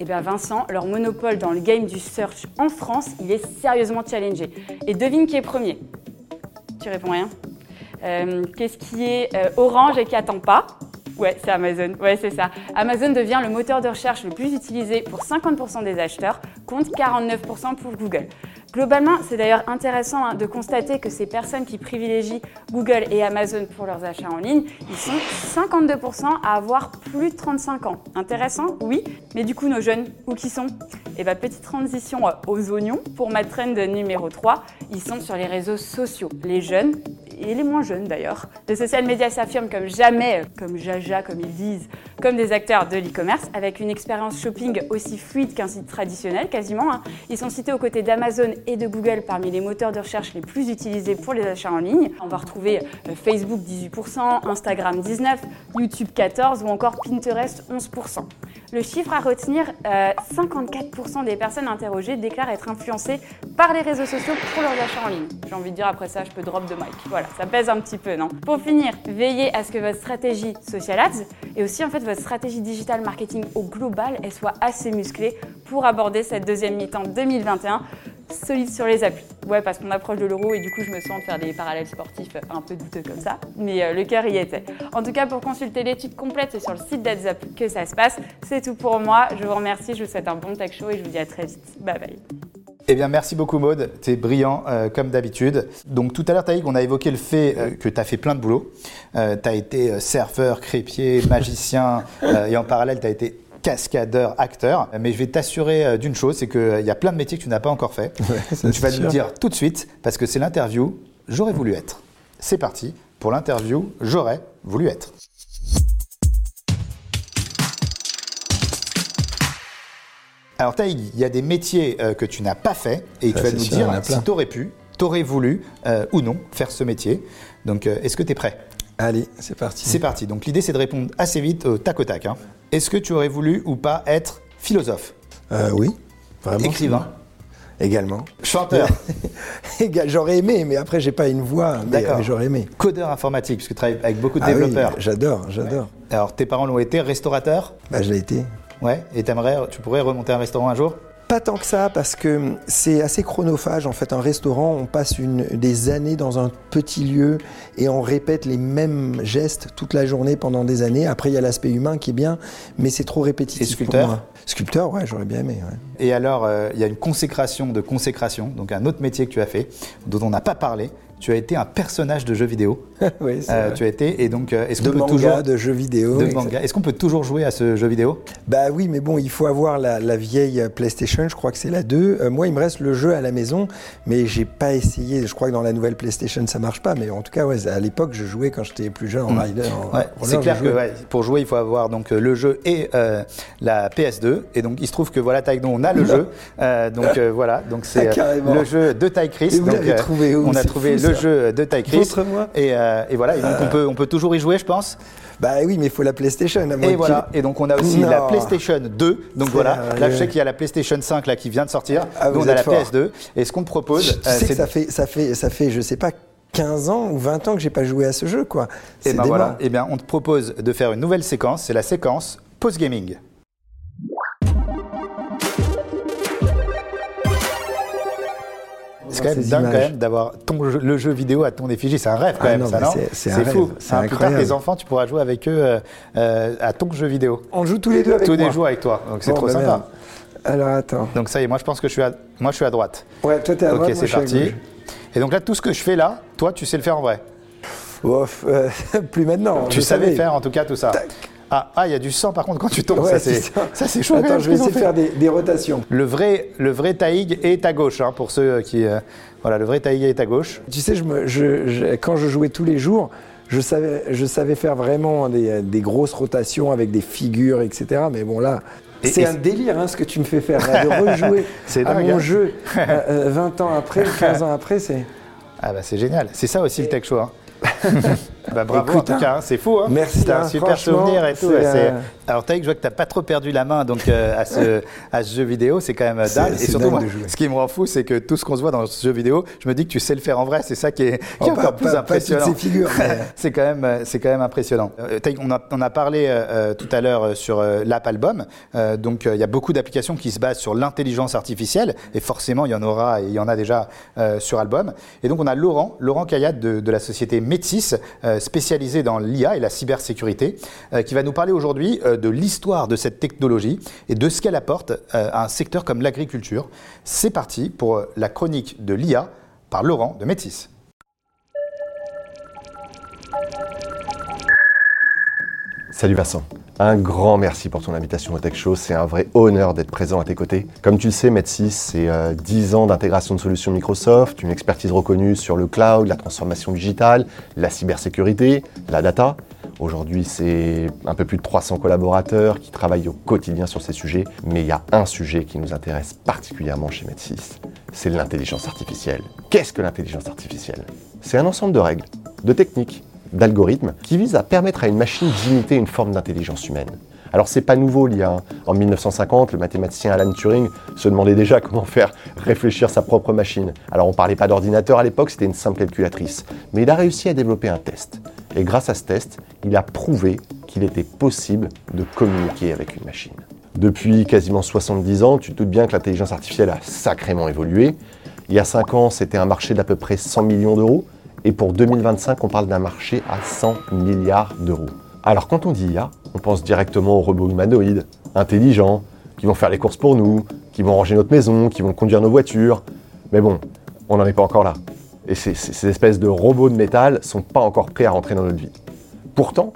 eh bien Vincent, leur monopole dans le game du search en France, il est sérieusement challengé. Et devine qui est premier? Tu réponds rien? Euh, Qu'est-ce qui est euh, orange et qui attend pas? Ouais, c'est Amazon. Ouais, c'est ça. Amazon devient le moteur de recherche le plus utilisé pour 50% des acheteurs, compte 49% pour Google. Globalement, c'est d'ailleurs intéressant hein, de constater que ces personnes qui privilégient Google et Amazon pour leurs achats en ligne, ils sont 52% à avoir plus de 35 ans. Intéressant, oui, mais du coup, nos jeunes, où qui sont? Et bien, petite transition euh, aux oignons pour ma trend numéro 3. Ils sont sur les réseaux sociaux. Les jeunes, et les moins jeunes d'ailleurs. Les social media s'affirment comme jamais, comme Jaja comme ils disent, comme des acteurs de l'e-commerce, avec une expérience shopping aussi fluide qu'un site traditionnel quasiment. Hein. Ils sont cités aux côtés d'Amazon et de Google parmi les moteurs de recherche les plus utilisés pour les achats en ligne. On va retrouver euh, Facebook 18%, Instagram 19%, YouTube 14% ou encore Pinterest 11%. Le chiffre à retenir, 54% euh, des personnes interrogées déclarent être influencées par les réseaux sociaux pour leurs achats en ligne. J'ai envie de dire après ça, je peux drop de mic. Voilà, ça pèse un petit peu, non? Pour finir, veillez à ce que votre stratégie social ads et aussi en fait votre stratégie digital marketing au global, elle soit assez musclée pour aborder cette deuxième mi-temps 2021 solide sur les appuis. Ouais, parce qu'on approche de l'euro et du coup, je me sens de faire des parallèles sportifs un peu douteux comme ça. Mais euh, le cœur y était. En tout cas, pour consulter l'étude complète, sur le site d'AdsUp que ça se passe. C'est tout pour moi. Je vous remercie. Je vous souhaite un bon tech show et je vous dis à très vite. Bye bye. Eh bien, merci beaucoup, Maude. Tu es brillant, euh, comme d'habitude. Donc, tout à l'heure, Taïk, on a évoqué le fait euh, que tu as fait plein de boulot. tu as été surfeur, crépier, magicien, et en parallèle, tu as été cascadeur, acteur. Mais je vais t'assurer euh, d'une chose, c'est qu'il y a plein de métiers que tu n'as pas encore fait. tu vas nous dire tout de suite, parce que c'est l'interview J'aurais voulu être. C'est parti pour l'interview J'aurais voulu être. Alors Taïg, il y a des métiers euh, que tu n'as pas fait et tu vas nous dire si tu aurais pu, tu aurais voulu euh, ou non faire ce métier. Donc est-ce que tu es prêt? Allez, c'est parti. C'est parti. Donc l'idée, c'est de répondre assez vite au tac au tac. Hein. Est-ce que tu aurais voulu ou pas être philosophe? Euh, Oui, vraiment. Écrivain Également. Chanteur J'aurais aimé, mais après, j'ai pas une voix, mais, j'aurais aimé. Codeur informatique, parce que tu travailles avec beaucoup de ah développeurs. Oui, j'adore, j'adore. Alors, tes parents l'ont été, restaurateur Bah, je l'ai été. Ouais, et t'aimerais, tu pourrais remonter un restaurant un jour? Pas tant que ça, parce que c'est assez chronophage. En fait, un restaurant, on passe une, des années dans un petit lieu et on répète les mêmes gestes toute la journée pendant des années. Après, il y a l'aspect humain qui est bien, mais c'est trop répétitif. Et sculpteur? pour moi. Sculpteur, ouais, j'aurais bien aimé. Et alors, euh, il y a une consécration de consécration, donc un autre métier que tu as fait, dont on n'a pas parlé, tu as été un personnage de jeu vidéo. oui, c'est euh, Tu as été et donc euh, est-ce qu'on peut manga, toujours de jeux vidéo de manga. Est-ce qu'on peut toujours jouer à ce jeu vidéo? Bah oui, mais bon, il faut avoir la, vieille PlayStation. Je crois que c'est la 2. Euh, moi, il me reste le jeu à la maison, mais j'ai pas essayé. Je crois que dans la nouvelle PlayStation, ça marche pas. Mais en tout cas, ouais, à l'époque, je jouais quand j'étais plus jeune en mm. rider. c'est clair que pour jouer, il faut avoir donc le jeu et la PS2. Et donc, il se trouve que voilà, Taekwondo, on a le jeu. donc voilà, donc c'est le jeu de Taï Chris. donc, trouvé où on a trouvé le jeu de Taï Chris. Et, et voilà, donc on, peut, on peut toujours y jouer, je pense. Bah oui, mais il faut la PlayStation. et voilà. Et donc on a aussi la PlayStation 2. Donc voilà. Là, je sais qu'il y a la PlayStation 5 là qui vient de sortir. Ah, donc on a la PS2. Et ce qu'on te propose, tu sais que ça fait, ça fait, ça fait, je sais pas. 15 ans ou 20 ans que j'ai pas joué à ce jeu quoi. Et ben voilà. Et bien on te propose de faire une nouvelle séquence, c'est la séquence post gaming. C'est quand même dingue quand même d'avoir le jeu vidéo à ton effigie. C'est un rêve quand ah même, ça, non C'est fou. C'est incroyable. Plus tes enfants, tu pourras jouer avec eux euh, euh, à ton jeu vidéo. On joue tous les deux avec tous moi. Tous les jours avec toi. Donc c'est trop bah sympa. Alors attends. Donc ça y est, moi je pense que je suis à, moi, je suis à droite. Ouais, toi t'es à droite. Ok, c'est parti. Et donc là, tout ce que je fais là, toi, tu sais le faire en vrai. Ouf, euh, plus maintenant. Tu savais faire en tout cas tout ça. Ah, ah, il y a du sang par contre quand tu tombes. ça, c'est chaud. Attends, je vais essayer de faire des, rotations. Le vrai, le vrai taïg est à gauche, hein, pour ceux qui. Euh, voilà, le vrai taïg est à gauche. Tu sais, je me, quand je jouais tous les jours, je savais, je savais faire vraiment des, grosses rotations avec des figures, etc. Mais bon, là, c'est un délire hein, ce que tu me fais faire, de rejouer à mon hein. jeu 20 euh, euh, ans après, 15 ans après, c'est... Ah bah c'est génial, c'est ça aussi le tech show. Hein. bah, bravo en tout cas, hein, c'est fou. Hein. Merci. C'est un super souvenir et tout. Euh... Alors Taïk, je vois que tu n'as pas trop perdu la main donc, euh, à, ce, à, ce, jeu vidéo, c'est quand même dingue. Et surtout, moi, ce qui me rend fou, c'est que tout ce qu'on se voit dans ce jeu vidéo, je me dis que tu sais le faire en vrai. C'est ça qui est, qui oh, est encore plus impressionnant. Pas figures. c'est quand même, euh, c'est quand même impressionnant. Euh, Taïk, on a, on a parlé euh, tout à l'heure sur l'app album. donc il y a beaucoup d'applications qui se basent sur l'intelligence artificielle et forcément il y en aura et il y en a déjà sur album. Et donc on a Laurent, Laurent Kayat de, de la société Métis euh, spécialisé dans l'IA et la cybersécurité, euh, qui va nous parler aujourd'hui euh, de l'histoire de cette technologie et de ce qu'elle apporte à un secteur comme l'agriculture. C'est parti pour la chronique de l'IA par Laurent de Métis. Salut Vincent. Un grand merci pour ton invitation au Tech Show. C'est un vrai honneur d'être présent à tes côtés. Comme tu le sais, Met6, c'est euh, 10 ans d'intégration de solutions Microsoft, une expertise reconnue sur le cloud, la transformation digitale, la cybersécurité, la data. Aujourd'hui, c'est un peu plus de 300 collaborateurs qui travaillent au quotidien sur ces sujets. Mais il y a un sujet qui nous intéresse particulièrement chez Met6, c'est l'intelligence artificielle. Qu'est-ce que l'intelligence artificielle? C'est un ensemble de règles, de techniques, d'algorithmes qui visent à permettre à une machine d'imiter une forme d'intelligence humaine. Alors c'est pas nouveau l'IA. hein. En 1950, le mathématicien Alan Turing se demandait déjà comment faire réfléchir sa propre machine. Alors on parlait pas d'ordinateur à l'époque, c'était une simple calculatrice. Mais il a réussi à développer un test. Et grâce à ce test, il a prouvé qu'il était possible de communiquer avec une machine. Depuis quasiment 70 ans, tu te doutes bien que l'intelligence artificielle a sacrément évolué. Il y a 5 ans, c'était un marché d'à peu près 100 millions d'euros. Et pour 2025, on parle d'un marché à 100 milliards d'euros. Alors quand on dit IA, on pense directement aux robots humanoïdes, intelligents, qui vont faire les courses pour nous, qui vont ranger notre maison, qui vont conduire nos voitures. Mais bon, on n'en est pas encore là. Et ces, ces- ces espèces de robots de métal sont pas encore prêts à rentrer dans notre vie. Pourtant,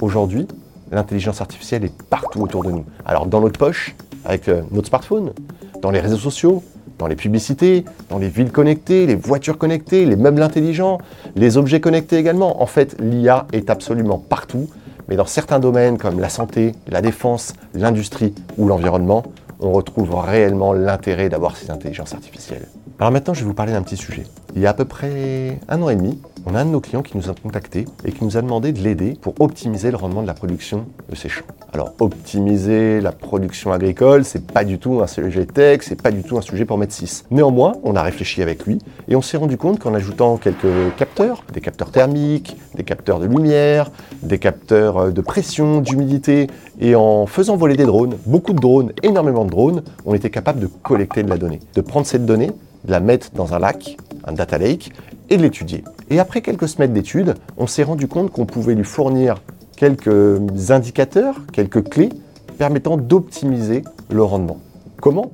aujourd'hui, l'intelligence artificielle est partout autour de nous. Alors dans notre poche, avec euh, notre smartphone, dans les réseaux sociaux, dans les publicités, dans les villes connectées, les voitures connectées, les meubles intelligents, les objets connectés également. En fait, l'IA est absolument partout, mais dans certains domaines comme la santé, la défense, l'industrie ou l'environnement, on retrouve réellement l'intérêt d'avoir ces intelligences artificielles. Alors maintenant, je vais vous parler d'un petit sujet. Il y a à peu près un an et demi, on a un de nos clients qui nous a contactés et qui nous a demandé de l'aider pour optimiser le rendement de la production de ses champs. Alors optimiser la production agricole, c'est pas du tout un sujet tech, c'est pas du tout un sujet pour mettre 6. Néanmoins, on a réfléchi avec lui et on s'est rendu compte qu'en ajoutant quelques capteurs, des capteurs thermiques, des capteurs de lumière, des capteurs euh, de pression, d'humidité et en faisant voler des drones, beaucoup de drones, énormément de drones, on était capable de collecter de la donnée, de prendre cette donnée, de la mettre dans un lac, un data lake, et de l'étudier. Et après quelques semaines d'études, on s'est rendu compte qu'on pouvait lui fournir quelques indicateurs, quelques clés permettant d'optimiser le rendement. Comment?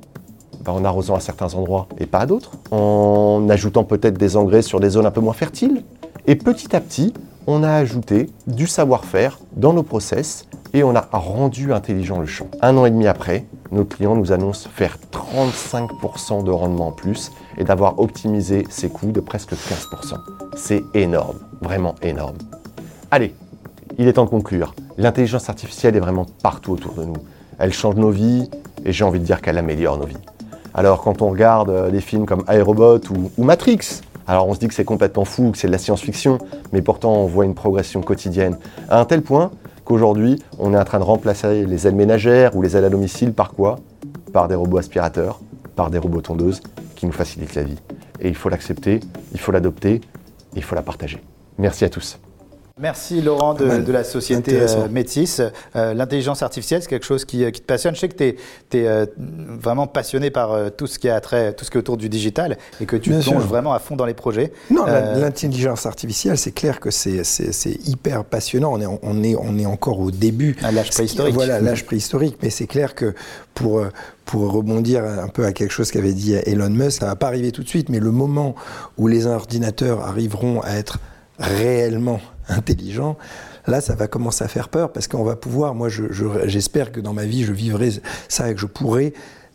Ben, En arrosant à certains endroits et pas à d'autres, en ajoutant peut-être des engrais sur des zones un peu moins fertiles. Et petit à petit, on a ajouté du savoir-faire dans nos process et on a rendu intelligent le champ. Un an et demi après, nos clients nous annoncent faire 35% de rendement en plus et d'avoir optimisé ses coûts de presque 15%. C'est énorme, vraiment énorme. Allez, il est temps de conclure. L'intelligence artificielle est vraiment partout autour de nous. Elle change nos vies et j'ai envie de dire qu'elle améliore nos vies. Alors quand on regarde euh, des films comme iRobot ou, ou Matrix, alors on se dit que c'est complètement fou, que c'est de la science-fiction, mais pourtant on voit une progression quotidienne. À un tel point qu'aujourd'hui, on est en train de remplacer les aides ménagères ou les aides à domicile par quoi? Par des robots aspirateurs, par des robots tondeuses qui nous facilitent la vie. Et il faut l'accepter, il faut l'adopter, il faut la partager. Merci à tous. Merci Laurent de, la société euh, Métis. Euh, L'intelligence artificielle, c'est quelque chose qui, euh, qui te passionne. Je sais que tu es, vraiment passionné par tout ce qui a trait, tout ce qui est autour du digital et que tu Bien te plonges sûr. vraiment à fond dans les projets. Non, Euh, l'intelligence artificielle, c'est clair que c'est hyper passionnant. On est, on, est, on est encore au début. À l'âge préhistorique. Voilà, l'âge préhistorique. Mais c'est clair que pour, pour rebondir un peu à quelque chose qu'avait dit Elon Musk, ça va pas arriver tout de suite, mais le moment où les ordinateurs arriveront à être réellement intelligents, là, ça va commencer à faire peur parce qu'on va pouvoir, moi, je- je- j'espère que dans ma vie, je vivrai ça et que je pourrai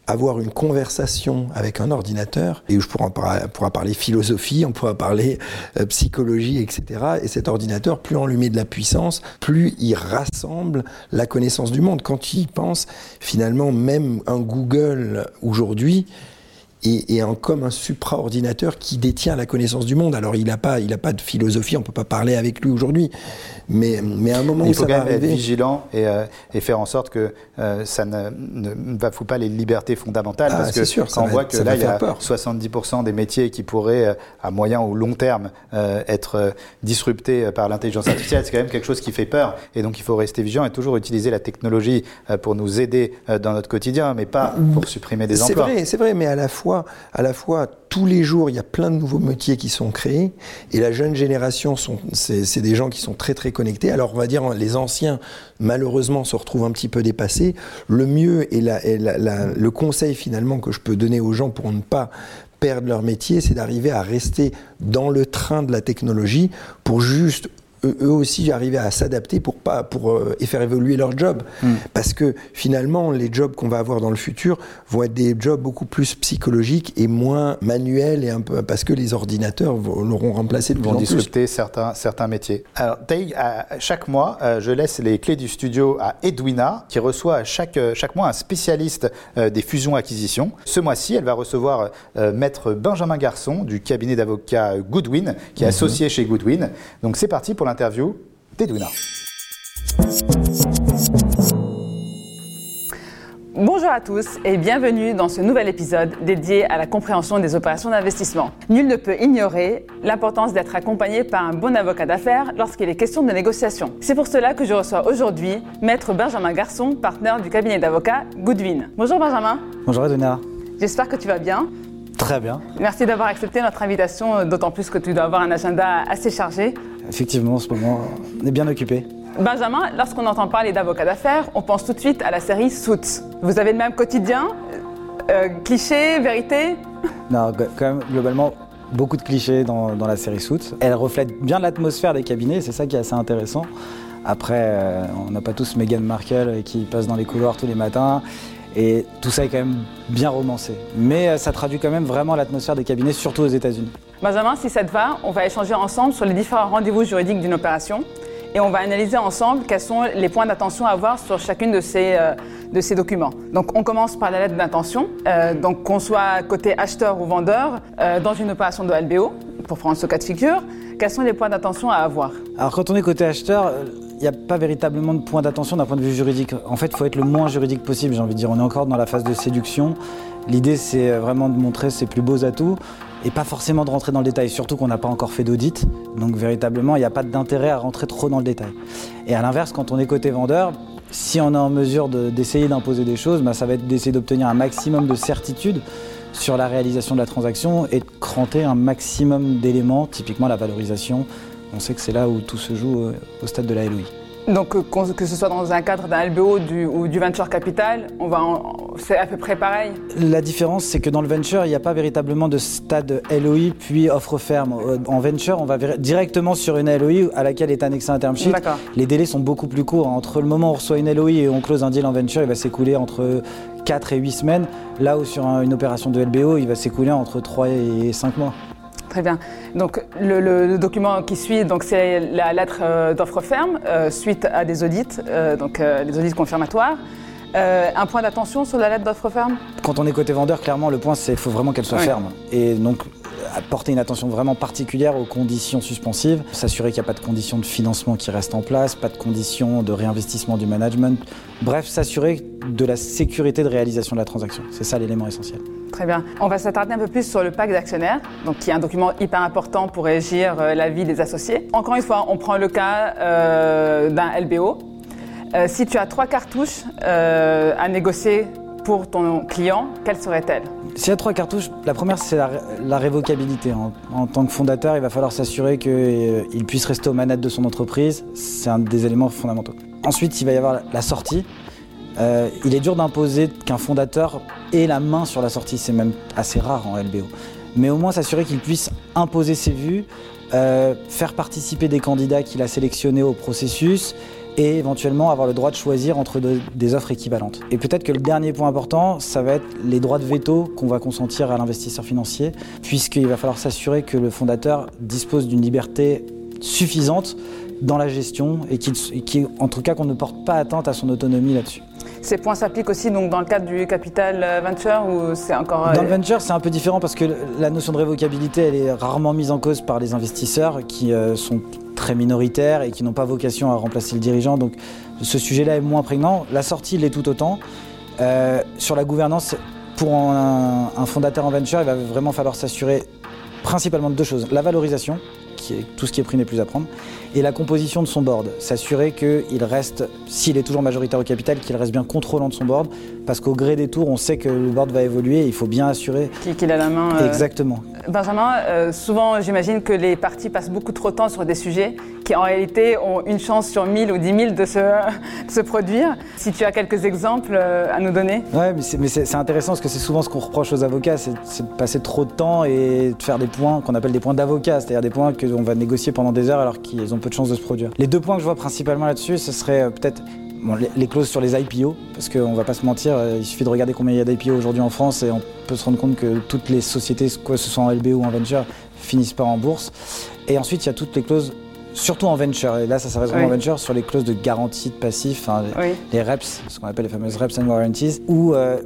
avoir une conversation avec un ordinateur et où je pourrai par- pourra parler philosophie, on pourra parler euh, psychologie, etc. Et cet ordinateur, plus on lui met de la puissance, plus il rassemble la connaissance du monde. Quand il pense, finalement, même un Google aujourd'hui est un- comme un supraordinateur qui détient la connaissance du monde. Alors il n'a pas, il a pas de philosophie, on peut pas parler avec lui aujourd'hui. Mais, mais à un moment où il faut ça quand va même être vigilant et, euh, et faire en sorte que euh, ça ne, ne bafoue pas les libertés fondamentales. Ah, parce c'est que sûr, on va- voit que là, il y a faire peur. 70% des métiers qui pourraient, euh, à moyen ou long terme, euh, être disruptés par l'intelligence artificielle, c'est quand même quelque chose qui fait peur. Et donc, il faut rester vigilant et toujours utiliser la technologie pour nous aider dans notre quotidien, mais pas pour supprimer des C'est emplois. vrai, c'est vrai, mais à la fois, à la fois tous les jours, il y a plein de nouveaux métiers qui sont créés, et la jeune génération, c'est, des gens qui sont très très connectés. Alors on va dire les anciens, malheureusement, se retrouvent un petit peu dépassés. Le mieux et, le conseil finalement que je peux donner aux gens pour ne pas perdre leur métier, c'est d'arriver à rester dans le train de la technologie pour juste eux aussi arriver à s'adapter pour pas pour euh, et faire évoluer leur job mm. parce que finalement les jobs qu'on va avoir dans le futur vont être des jobs beaucoup plus psychologiques et moins manuels et un peu parce que les ordinateurs l'auront remplacé de vont disrupter certains certains métiers. Alors Tay, chaque mois, euh, je laisse les clés du studio à Edwina qui reçoit chaque chaque mois un spécialiste euh, des fusions acquisitions. Ce mois-ci, elle va recevoir euh, maître Benjamin Garçon du cabinet d'avocats Goodwin qui est mm -hmm. associé chez Goodwin. Donc c'est parti pour l'interview d'Edwina. Bonjour à tous et bienvenue dans ce nouvel épisode dédié à la compréhension des opérations d'investissement. Nul ne peut ignorer l'importance d'être accompagné par un bon avocat d'affaires lorsqu'il est question de négociation. C'est pour cela que je reçois aujourd'hui Maître Benjamin Garçon, partenaire du cabinet d'avocats Goodwin. Bonjour Benjamin. Bonjour Edwina. J'espère que tu vas bien. Très bien. Merci d'avoir accepté notre invitation, d'autant plus que tu dois avoir un agenda assez chargé. Effectivement, en ce moment, on est bien occupé. Benjamin, lorsqu'on entend parler d'avocat d'affaires, on pense tout de suite à la série Suits. Vous avez le même quotidien euh, Clichés, vérité? Non, quand même, globalement, beaucoup de clichés dans, dans la série Suits. Elle reflète bien l'atmosphère des cabinets, c'est ça qui est assez intéressant. Après, euh, on n'a pas tous Meghan Markle qui passe dans les couloirs tous les matins. Et tout ça est quand même bien romancé. Mais euh, ça traduit quand même vraiment l'atmosphère des cabinets, surtout aux États-Unis. Benjamin, si ça te va, on va échanger ensemble sur les différents rendez-vous juridiques d'une opération et on va analyser ensemble quels sont les points d'attention à avoir sur chacune de ces, euh, de ces documents. Donc on commence par la lettre d'intention, euh, donc qu'on soit côté acheteur ou vendeur euh, dans une opération de LBO, pour prendre ce cas de figure, quels sont les points d'attention à avoir? Alors quand on est côté acheteur, n'y a pas véritablement de point d'attention d'un point de vue juridique. En fait, il faut être le moins juridique possible, j'ai envie de dire. On est encore dans la phase de séduction. L'idée, c'est vraiment de montrer ses plus beaux atouts et pas forcément de rentrer dans le détail, surtout qu'on n'a pas encore fait d'audit. Donc véritablement, il n'y a pas d'intérêt à rentrer trop dans le détail. Et à l'inverse, quand on est côté vendeur, si on est en mesure d'essayer de, d'imposer des choses, bah, ça va être d'essayer d'obtenir un maximum de certitude sur la réalisation de la transaction et de cranter un maximum d'éléments, typiquement la valorisation. On sait que c'est là où tout se joue au stade de la LOI. Donc que ce soit dans un cadre d'un LBO du, ou du venture capital, on va c'est à peu près pareil. La différence, c'est que dans le venture, il n'y a pas véritablement de stade LOI puis offre ferme. En venture, on va directement sur une LOI à laquelle est annexé un term sheet. Les délais sont beaucoup plus courts. Entre le moment où on reçoit une LOI et on close un deal en venture, il va s'écouler entre 4 et 8 semaines. Là où sur une opération de LBO, il va s'écouler entre 3 et 5 mois. Très bien. Donc le, document qui suit, donc c'est la lettre euh, d'offre ferme euh, suite à des audits, euh, donc des audits confirmatoires. Un point d'attention sur la lettre d'offre ferme? Quand on est côté vendeur, clairement le point c'est qu'il faut vraiment qu'elle soit oui. ferme. Et donc apporter une attention vraiment particulière aux conditions suspensives, s'assurer qu'il n'y a pas de conditions de financement qui restent en place, pas de conditions de réinvestissement du management, bref, s'assurer de la sécurité de réalisation de la transaction. C'est ça l'élément essentiel. Très bien. On va s'attarder un peu plus sur le pacte d'actionnaires, donc qui est un document hyper important pour régir euh, la vie des associés. Encore une fois, on prend le cas euh, d'un LBO. Euh, si tu as trois cartouches euh, à négocier pour ton client, quelles seraient-elles? S'il y a trois cartouches, la première c'est la, révocabilité. En, tant que fondateur, il va falloir s'assurer qu'il euh, puisse rester aux manettes de son entreprise. C'est un des éléments fondamentaux. Ensuite, il va y avoir la sortie. Il est dur d'imposer qu'un fondateur ait la main sur la sortie, c'est même assez rare en LBO. Mais au moins s'assurer qu'il puisse imposer ses vues, faire participer des candidats qu'il a sélectionnés au processus et éventuellement avoir le droit de choisir entre de, des offres équivalentes. Et peut-être que le dernier point important, ça va être les droits de veto qu'on va consentir à l'investisseur financier, puisqu'il va falloir s'assurer que le fondateur dispose d'une liberté suffisante dans la gestion et qu tout cas qu'on ne porte pas atteinte à son autonomie là-dessus. Ces points s'appliquent aussi donc dans le cadre du capital venture ou c'est encore Dans le venture, c'est un peu différent parce que la notion de révocabilité, elle est rarement mise en cause par les investisseurs qui euh, sont très minoritaires et qui n'ont pas vocation à remplacer le dirigeant. Donc ce sujet-là est moins prégnant. La sortie l'est tout autant. Euh, sur la gouvernance, pour un, un fondateur en venture, il va vraiment falloir s'assurer principalement de deux choses. La valorisation, qui est- tout ce qui est pris n'est plus à prendre. Et la composition de son board, s'assurer qu'il reste, s'il est toujours majoritaire au capital, qu'il reste bien contrôlant de son board, parce qu'au gré des tours, on sait que le board va évoluer, et il faut bien assurer. Qu'il qu'il a la main. euh, Exactement. Benjamin, euh, souvent j'imagine que les partis passent beaucoup trop de temps sur des sujets qui en réalité ont une chance sur 1000 ou 10 000 de se, se produire. Si tu as quelques exemples euh, à nous donner. Ouais, mais c'est intéressant parce que c'est souvent ce qu'on reproche aux avocats, c'est de passer trop de temps et de faire des points qu'on appelle des points d'avocat, c'est-à-dire des points qu'on va négocier pendant des heures alors qu'ils ont peu de chances de se produire. Les deux points que je vois principalement là-dessus, ce serait euh, peut-être les, clauses sur les IPO, parce qu'on va pas se mentir, euh, il suffit de regarder combien il y a d'IPO aujourd'hui en France et on peut se rendre compte que toutes les sociétés, que ce soit en LBO ou en venture, finissent par en bourse. Et ensuite, il y a toutes les clauses surtout en venture, et là ça s'adresse vraiment Oui. en venture, sur les clauses de garantie de passif, hein, les- Oui. les reps, ce qu'on appelle les fameuses reps and warranties, où euh,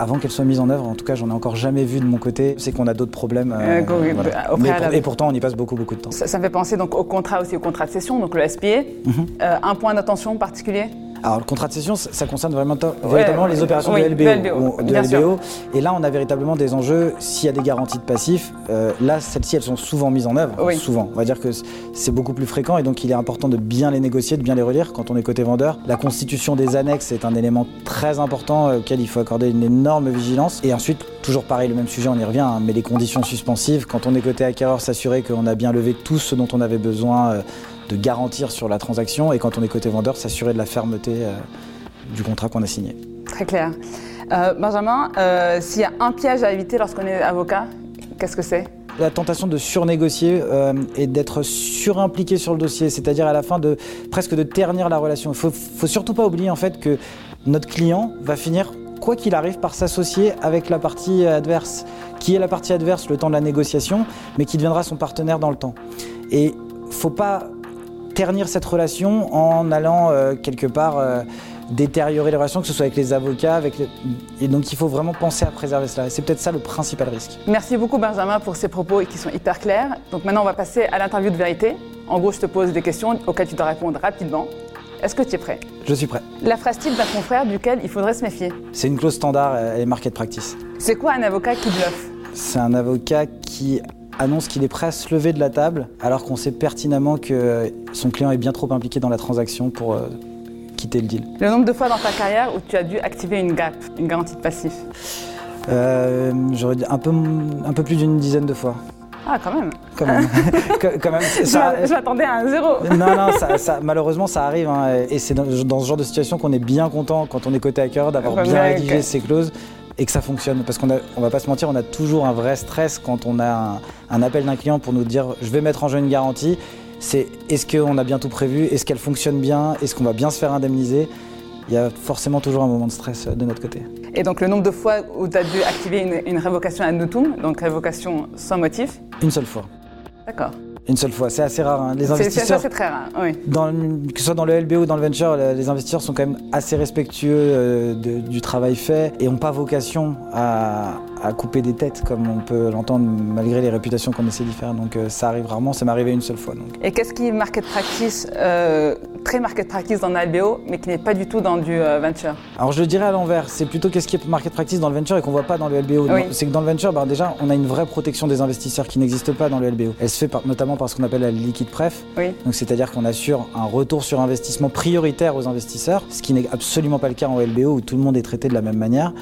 avant qu'elles soient mises en œuvre, en tout cas j'en ai encore jamais vu de mon côté, c'est qu'on a d'autres problèmes. Euh, Mais pour- et pourtant on y passe beaucoup beaucoup de temps. Ça, ça me fait penser donc au contrat aussi, au contrat de cession, donc le SPA. Mhm. Euh, un point d'attention particulier? Alors le contrat de cession, ça ça concerne vraiment Ouais, véritablement les opérations oui, de LBO. de LBO, de. LBO. Et là on a véritablement des enjeux, s'il y a des garanties de passif, euh, là celles-ci elles sont souvent mises en œuvre, Oui. souvent. On va dire que c'est beaucoup plus fréquent et donc il est important de bien les négocier, de bien les relire quand on est côté vendeur. La constitution des annexes est un élément très important euh, auquel il faut accorder une énorme vigilance. Et ensuite, toujours pareil, le même sujet, on y revient, hein, mais les conditions suspensives, quand on est côté acquéreur, s'assurer qu'on a bien levé tout ce dont on avait besoin euh, de garantir sur la transaction et quand on est côté vendeur, s'assurer de la fermeté euh, du contrat qu'on a signé. Très clair. Euh, Benjamin, euh, s'il y a un piège à éviter lorsqu'on est avocat, qu'est-ce que c'est? La tentation de surnégocier euh, et d'être surimpliqué sur le dossier, c'est-à-dire à la fin de presque de ternir la relation. Il faut, faut surtout pas oublier en fait que notre client va finir quoi qu'il arrive par s'associer avec la partie adverse, qui est la partie adverse le temps de la négociation, mais qui deviendra son partenaire dans le temps. Et faut pas ternir cette relation en allant euh, quelque part euh, détériorer les relations, que ce soit avec les avocats, avec les- et donc il faut vraiment penser à préserver cela. C'est peut-être ça le principal risque. Merci beaucoup Benjamin pour ces propos qui sont hyper clairs. Donc maintenant on va passer à l'interview de vérité. En gros je te pose des questions auxquelles tu dois répondre rapidement. Est-ce que tu es prêt? Je suis prêt. La phrase type d'un confrère duquel il faudrait se méfier? C'est une clause standard, euh, elle est market practice. C'est quoi un avocat qui bluffe C'est un avocat qui annonce qu'il est prêt à se lever de la table alors qu'on sait pertinemment que euh, son client est bien trop impliqué dans la transaction pour euh, quitter le deal. Le nombre de fois dans ta carrière où tu as dû activer une GAP, une garantie de passif. Euh, J'aurais dit un peu, un peu plus d'une dizaine de fois. Ah quand même. Quand même. Quand- quand même, ça- Je m'attendais à un zéro. non, non, ça, ça- malheureusement ça arrive. hein, et c'est dans, dans ce genre de situation qu'on est bien content quand on est côté hacker d'avoir bien rédigé ces clauses et que ça fonctionne. Parce qu'on on va pas se mentir, on a toujours un vrai stress quand on a un, un appel d'un client pour nous dire je vais mettre en jeu une garantie. C'est est-ce qu'on a bien tout prévu? Est-ce qu'elle fonctionne bien? Est-ce qu'on va bien se faire indemniser? Il y a forcément toujours un moment de stress euh, de notre côté. Et donc le nombre de fois où tu as dû activer une, une révocation ad nutum, donc révocation sans motif? Une seule fois. D'accord. Une seule fois. C'est assez rare. hein. Les investisseurs. C'est très rare. Oui. Dans le- que ce soit dans le LBO ou dans le venture, le- les investisseurs sont quand même assez respectueux euh, de- du travail fait et n'ont pas vocation à, à couper des têtes comme on peut l'entendre malgré les réputations qu'on essaie d'y faire. Donc euh, ça arrive rarement, ça m'est arrivé une seule fois. Donc. Et qu'est-ce qui est market practice, euh, très market practice dans un LBO, mais qui n'est pas du tout dans du euh, venture? Alors je le dirais à l'envers, c'est plutôt qu'est-ce qui est market practice dans le venture et qu'on voit pas dans le LBO. Oui. C'est que dans le venture, ben, déjà, on a une vraie protection des investisseurs qui n'existe pas dans le LBO. Elle se fait par- notamment par ce qu'on appelle la liquid pref. Oui. Donc c'est-à-dire qu'on assure un retour sur investissement prioritaire aux investisseurs, ce qui n'est absolument pas le cas en LBO où tout le monde est traité de la même manière.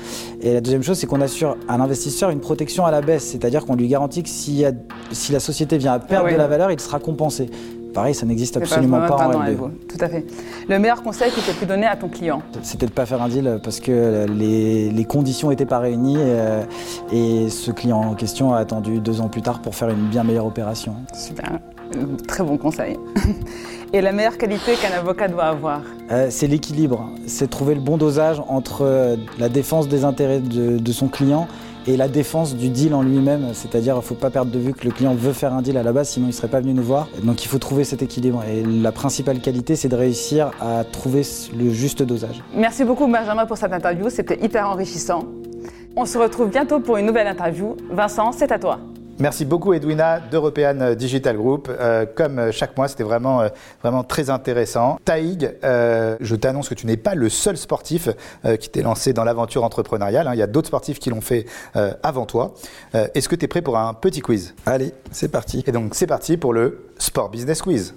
Et la deuxième chose, c'est qu'on assure à l'investisseur une protection à la baisse, c'est-à-dire qu'on lui garantit que s'il y a- si la société vient à perdre Oui. de la valeur, il sera compensé. Pareil, ça n'existe C'est absolument pas, en dans LBO. LBO. Tout à fait. Le meilleur conseil que tu aies pu donner à ton client C'était de pas faire un deal parce que les, les conditions n'étaient pas réunies euh, et ce client en question a attendu deux ans plus tard pour faire une bien meilleure opération. Super. Euh, Très bon conseil. Et la meilleure qualité qu'un avocat doit avoir? Euh, c'est l'équilibre, c'est trouver le bon dosage entre euh, la défense des intérêts de, de son client et la défense du deal en lui-même, c'est-à-dire il ne faut pas perdre de vue que le client veut faire un deal à la base, sinon il ne serait pas venu nous voir. Donc il faut trouver cet équilibre et la principale qualité, c'est de réussir à trouver le juste dosage. Merci beaucoup Benjamin pour cette interview, c'était hyper enrichissant. On se retrouve bientôt pour une nouvelle interview. Vincent, c'est à toi. Merci beaucoup Edwina d'European Digital Group. Euh, comme chaque mois, c'était vraiment, euh, vraiment très intéressant. Taïg, euh, je t'annonce que tu n'es pas le seul sportif euh, qui t'est lancé dans l'aventure entrepreneuriale. hein. Il y a d'autres sportifs qui l'ont fait euh, avant toi. Euh, Est-ce que tu es prêt pour un petit quiz? Allez, c'est parti. Et donc c'est parti pour le Sport Business Quiz.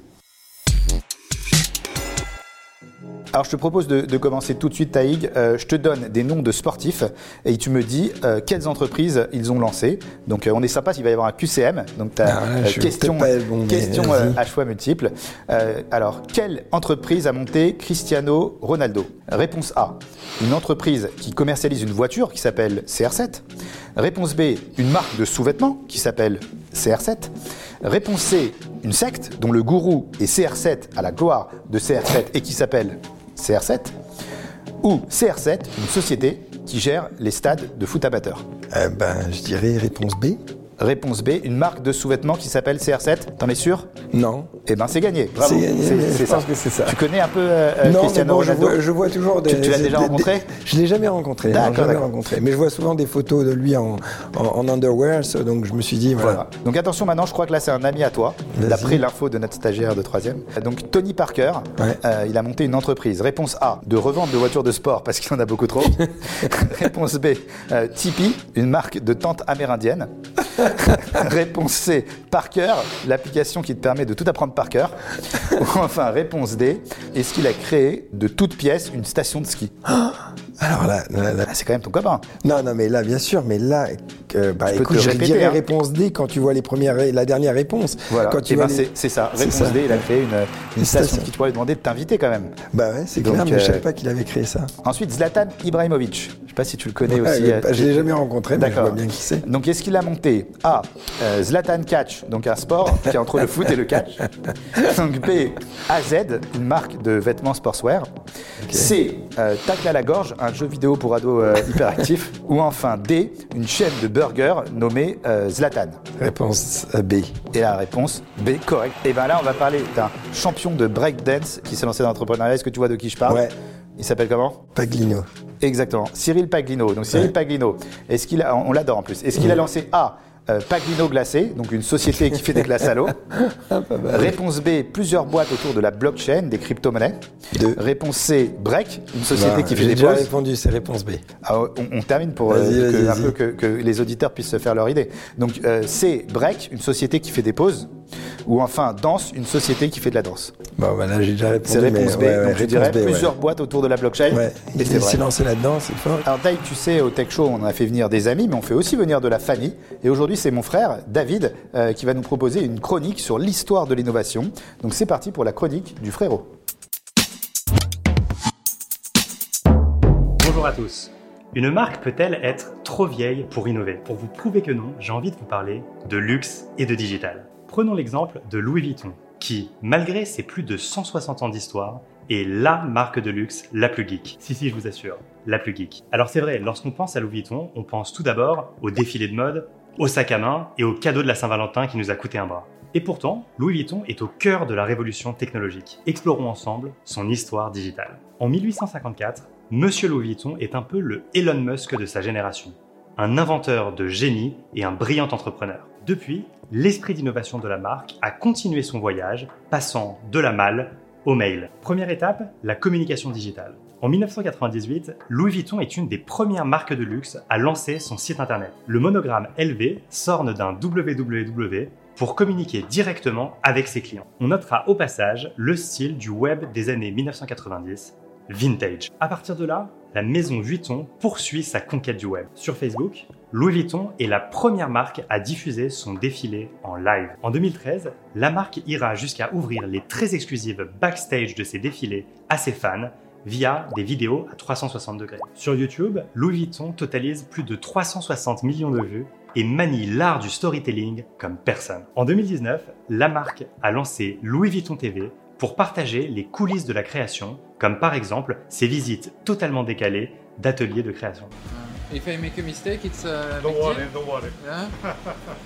Alors je te propose de, de commencer tout de suite Taïg. Euh, je te donne des noms de sportifs et tu me dis euh, quelles entreprises ils ont lancé. Donc euh, on est sympa, il va y avoir un QCM. Donc tu as Ah, question, bon, question à choix multiples. Euh, alors quelle entreprise a monté Cristiano Ronaldo? Réponse A. Une entreprise qui commercialise une voiture qui s'appelle CR7. Réponse B. Une marque de sous-vêtements qui s'appelle CR7. Réponse C. Une secte dont le gourou est CR7 à la gloire de CR7 et qui s'appelle CR7 ou CR7, une société qui gère les stades de foot amateurs Euh, ben, je dirais réponse B. Réponse B, une marque de sous-vêtements qui s'appelle CR7. T'en es sûr? Non. Eh ben c'est gagné. Bravo. C'est gagné, mais je ça. pense que c'est ça. Tu connais un peu euh, euh, non, mais Cristiano bon, je Ronaldo? vois, je vois toujours des. Tu- tu l'as déjà des- rencontré? Je l'ai jamais rencontré. non, D'accord, jamais d'accord. rencontré. Mais je vois souvent des photos de lui en, en, en underwear, so- donc je me suis dit voilà. Voilà. Donc attention maintenant, je crois que là c'est un ami à toi, Vas-y. d'après l'info de notre stagiaire de troisième. Donc Tony Parker, Ouais. euh, il a monté une entreprise. Réponse A, de revente de voitures de sport parce qu'il en a beaucoup trop. Réponse B, euh, Tipeee, une marque de tente amérindienne. réponse C, Parker, l'application qui te permet de tout apprendre par cœur. Ou enfin, réponse D, est-ce qu'il a créé de toutes pièces une station de ski? Alors là, là, là- Ah, C'est quand même ton copain. non, non, mais là, bien sûr, mais là, euh, bah, Je écoute, te je répéter, dirais hein. réponse D quand tu vois les premières, la dernière réponse. Voilà. Quand tu Eh vois ben, les- c'est- ça. Réponse ça. D, il a créé une, une station station. qui pourrait demander de t'inviter quand même. Bah ouais, c'est clair, mais je euh, savais pas qu'il avait créé ça. Ensuite, Zlatan Ibrahimovic. Je sais pas si tu le connais Ouais, aussi. euh, je l'ai jamais rencontré, mais je vois bien qui c'est. Donc, est-ce qu'il a monté A. euh, Zlatan Catch, donc un sport qui est entre le foot et le catch. Donc B. AZ, une marque de vêtements sportswear. C. euh, Tacle à la gorge, un jeu vidéo pour ados euh, hyperactifs. Ou enfin D. Une chaîne de burgers nommée euh, Zlatan. Réponse euh, B. Et la réponse B, correct. Et bien là, on va parler d'un champion de breakdance qui s'est lancé dans l'entrepreneuriat. Est-ce que tu vois de qui je parle Ouais. Il s'appelle comment? Paglino. Exactement. Cyril Paglino. Donc Cyril Ouais. Paglino, est-ce qu'il a, on l'adore en plus. Est-ce qu'il a lancé A euh, Paglino glacé, donc une société qui fait des glaces à l'eau? Ah. Réponse B, plusieurs boîtes autour de la blockchain, des crypto-monnaies. Deux. Réponse C, Break, une société Bah, qui fait J'ai des déjà pauses. répondu, c'est réponse B. Ah, on, on termine pour euh, Vas-y, que, vas-y, un vas-y. peu que, que les auditeurs puissent se faire leur idée. Donc euh, C, Break, une société qui fait des pauses. Ou enfin Danse, une société qui fait de la danse. Bon, bah là, j'ai déjà répondu. C'est réponse B. mais, ouais, ouais, donc je dirais B, ouais. plusieurs boîtes autour de la blockchain. Ouais, Et il c'est vrai. s'est lancé là-dedans, c'est fort. Alors Dave, tu sais, au Tech Show, on a fait venir des amis, mais on fait aussi venir de la famille. Et aujourd'hui, c'est mon frère, David, euh, qui va nous proposer une chronique sur l'histoire de l'innovation. Donc c'est parti pour la chronique du frérot. Bonjour à tous. Une marque peut-elle être trop vieille pour innover? Pour vous prouver que non, j'ai envie de vous parler de luxe et de digital. Prenons l'exemple de Louis Vuitton, qui, malgré ses plus de 160 ans d'histoire, est LA marque de luxe la plus geek. Si, si, je vous assure, la plus geek. Alors c'est vrai, lorsqu'on pense à Louis Vuitton, on pense tout d'abord au défilé de mode, au sac à main et au cadeau de la Saint-Valentin qui nous a coûté un bras. Et pourtant, Louis Vuitton est au cœur de la révolution technologique. Explorons ensemble son histoire digitale. En 1854, Monsieur Louis Vuitton est un peu le Elon Musk de sa génération. Un inventeur de génie et un brillant entrepreneur. Depuis, l'esprit d'innovation de la marque a continué son voyage, passant de la malle au mail. Première étape, la communication digitale. En 1998, Louis Vuitton est une des premières marques de luxe à lancer son site internet. Le monogramme LV s'orne d'un www pour communiquer directement avec ses clients. On notera au passage le style du web des années 1990, vintage. À partir de là, la maison Vuitton poursuit sa conquête du web. Sur Facebook, Louis Vuitton est la première marque à diffuser son défilé en live. En 2013, la marque ira jusqu'à ouvrir les très exclusives backstage de ses défilés à ses fans via des vidéos à 360 degrés. Sur YouTube, Louis Vuitton totalise plus de 360 millions de vues et manie l'art du storytelling comme personne. En 2019, la marque a lancé Louis Vuitton TV pour partager les coulisses de la création, comme par exemple ses visites totalement décalées d'ateliers de création. If I make a mistake, it's a Don't big worry, don't worry. Yeah?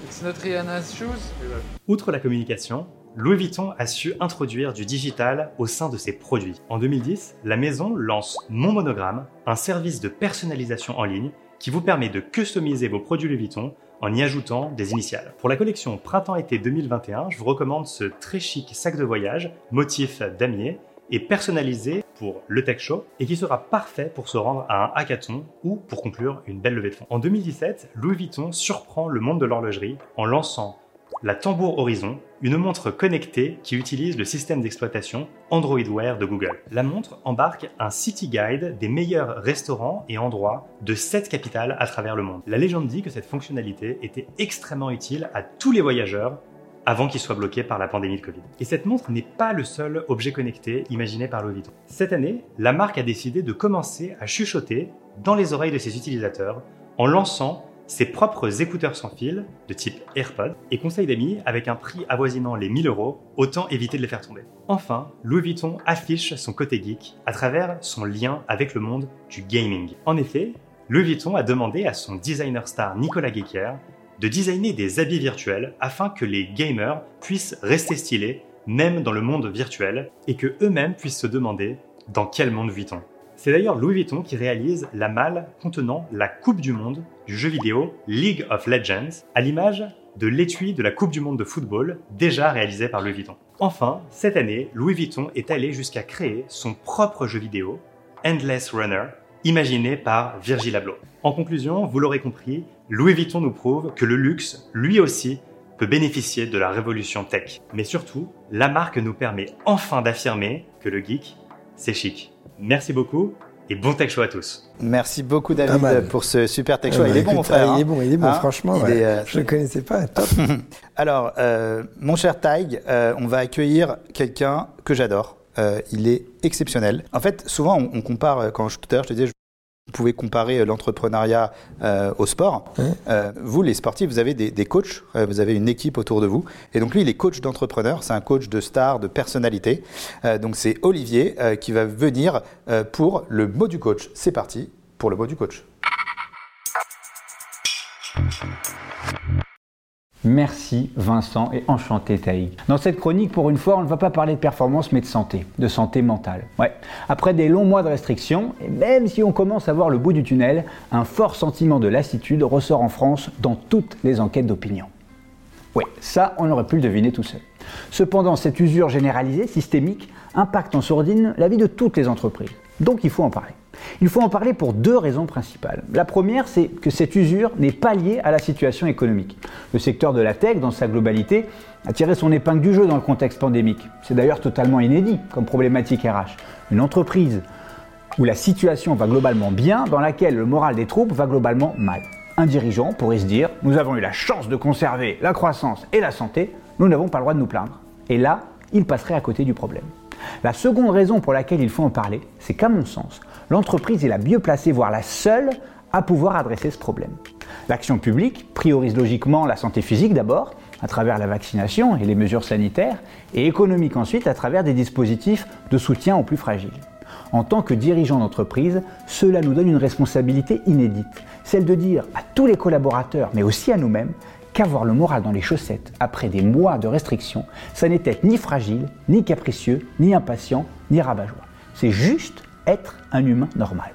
It's not Rihanna's shoes? Outre la communication, Louis Vuitton a su introduire du digital au sein de ses produits. En 2010, la maison lance Mon Monogramme, un service de personnalisation en ligne qui vous permet de customiser vos produits Louis Vuitton en y ajoutant des initiales. Pour la collection Printemps-été 2021, je vous recommande ce très chic sac de voyage, motif damier, et personnalisé pour le Tech Show et qui sera parfait pour se rendre à un hackathon ou pour conclure une belle levée de fonds. En 2017, Louis Vuitton surprend le monde de l'horlogerie en lançant la Tambour Horizon, une montre connectée qui utilise le système d'exploitation Android Wear de Google. La montre embarque un city guide des meilleurs restaurants et endroits de 7 capitales à travers le monde. La légende dit que cette fonctionnalité était extrêmement utile à tous les voyageurs avant qu'ils soient bloqués par la pandémie de Covid. Et cette montre n'est pas le seul objet connecté imaginé par Louis Vuitton. Cette année, la marque a décidé de commencer à chuchoter dans les oreilles de ses utilisateurs en lançant ses propres écouteurs sans fil de type AirPod et conseil d'amis avec un prix avoisinant les 1000 euros, autant éviter de les faire tomber. Enfin, Louis Vuitton affiche son côté geek à travers son lien avec le monde du gaming. En effet, Louis Vuitton a demandé à son designer star Nicolas Guéquer de designer des habits virtuels afin que les gamers puissent rester stylés même dans le monde virtuel et que eux-mêmes puissent se demander dans quel monde vit-on. C'est d'ailleurs Louis Vuitton qui réalise la malle contenant la Coupe du Monde du jeu vidéo League of Legends, à l'image de l'étui de la Coupe du Monde de football déjà réalisé par Louis Vuitton. Enfin, cette année, Louis Vuitton est allé jusqu'à créer son propre jeu vidéo, Endless Runner, imaginé par Virgil Abloh. En conclusion, vous l'aurez compris, Louis Vuitton nous prouve que le luxe, lui aussi, peut bénéficier de la révolution tech. Mais surtout, la marque nous permet enfin d'affirmer que le geek, c'est chic. Merci beaucoup et bon tech show à tous. Merci beaucoup David pour ce super tech Ah show. bah, il est bon mon frère. ah, il est hein bon, il est bon, Hein? franchement. Il ouais. est, euh, Je le connaissais pas, top. Alors, euh, mon cher Taïg, euh, on va accueillir quelqu'un que j'adore. Euh, il est exceptionnel. En fait, souvent, on, on compare, quand je, tout à l'heure je te disais, je- vous pouvez comparer euh, l'entrepreneuriat euh, au sport. Euh, vous, les sportifs, vous avez des, des coachs, euh, vous avez une équipe autour de vous. Et donc, lui, il est coach d'entrepreneur, c'est un coach de star, de personnalité. Donc, c'est Olivier qui va venir pour le mot du coach. C'est parti pour le mot du coach. Merci Vincent et enchanté Taïg. Dans cette chronique, pour une fois, on ne va pas parler de performance mais de santé, de santé mentale. Ouais. Après des longs mois de restrictions, et même si on commence à voir le bout du tunnel, un fort sentiment de lassitude ressort en France dans toutes les enquêtes d'opinion. Oui, ça, on aurait pu le deviner tout seul. Cependant, cette usure généralisée, systémique, impacte en sourdine la vie de toutes les entreprises. Donc il faut en parler. Il faut en parler pour deux raisons principales. La première, c'est que cette usure n'est pas liée à la situation économique. Le secteur de la tech, dans sa globalité, a tiré son épingle du jeu dans le contexte pandémique. C'est d'ailleurs totalement inédit comme problématique RH. Une entreprise où la situation va globalement bien, dans laquelle le moral des troupes va globalement mal. Un dirigeant pourrait se dire, nous avons eu la chance de conserver la croissance et la santé, nous n'avons pas le droit de nous plaindre. Et là, il passerait à côté du problème. La seconde raison pour laquelle il faut en parler, c'est qu'à mon sens, l'entreprise est la mieux placée, voire la seule, à pouvoir adresser ce problème. L'action publique priorise logiquement la santé physique d'abord, à travers la vaccination et les mesures sanitaires, et économique ensuite à travers des dispositifs de soutien aux plus fragiles. En tant que dirigeant d'entreprise, cela nous donne une responsabilité inédite, celle de dire à tous les collaborateurs, mais aussi à nous-mêmes, qu'avoir le moral dans les chaussettes après des mois de restrictions, ça n'est être ni fragile, ni capricieux, ni impatient, ni rabat-joie. C'est juste être un humain normal.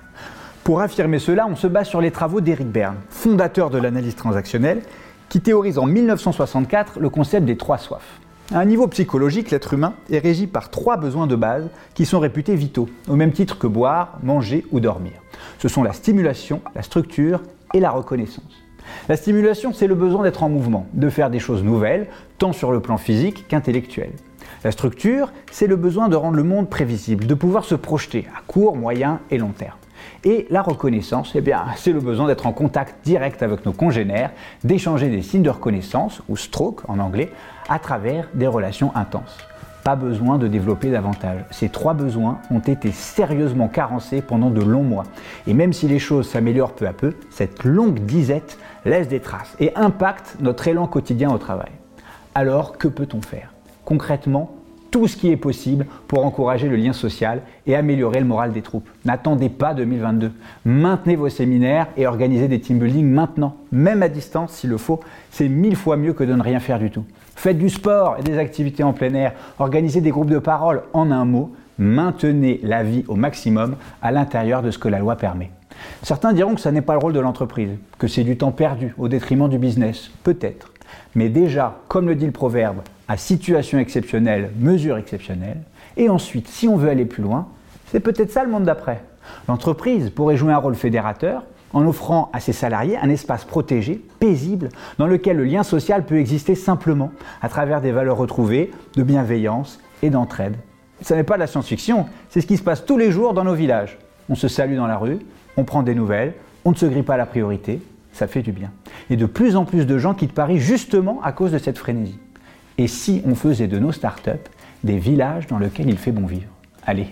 Pour affirmer cela, on se base sur les travaux d'Eric Berne, fondateur de l'analyse transactionnelle, qui théorise en 1964 le concept des trois soifs. À un niveau psychologique, l'être humain est régi par trois besoins de base qui sont réputés vitaux, au même titre que boire, manger ou dormir. Ce sont la stimulation, la structure et la reconnaissance. La stimulation, c'est le besoin d'être en mouvement, de faire des choses nouvelles, tant sur le plan physique qu'intellectuel. La structure, c'est le besoin de rendre le monde prévisible, de pouvoir se projeter à court, moyen et long terme. Et la reconnaissance, eh c'est le besoin d'être en contact direct avec nos congénères, d'échanger des signes de reconnaissance, ou stroke en anglais, à travers des relations intenses. Pas besoin de développer davantage. Ces trois besoins ont été sérieusement carencés pendant de longs mois. Et même si les choses s'améliorent peu à peu, cette longue disette laisse des traces et impacte notre élan quotidien au travail. Alors, que peut-on faire? Concrètement, tout ce qui est possible pour encourager le lien social et améliorer le moral des troupes. N'attendez pas 2022. Maintenez vos séminaires et organisez des team building maintenant, même à distance s'il le faut. C'est mille fois mieux que de ne rien faire du tout. Faites du sport et des activités en plein air. Organisez des groupes de parole. En un mot, maintenez la vie au maximum à l'intérieur de ce que la loi permet. Certains diront que ça n'est pas le rôle de l'entreprise, que c'est du temps perdu au détriment du business. Peut-être. Mais déjà, comme le dit le proverbe, à situation exceptionnelle, mesure exceptionnelle. Et ensuite, si on veut aller plus loin, c'est peut-être ça le monde d'après. L'entreprise pourrait jouer un rôle fédérateur en offrant à ses salariés un espace protégé, paisible, dans lequel le lien social peut exister simplement à travers des valeurs retrouvées de bienveillance et d'entraide. Ce n'est pas de la science-fiction, c'est ce qui se passe tous les jours dans nos villages. On se salue dans la rue, on prend des nouvelles, on ne se grille pas à la priorité, ça fait du bien. Et de plus en plus de gens quittent Paris justement à cause de cette frénésie. Et si on faisait de nos startups des villages dans lesquels il fait bon vivre Allez,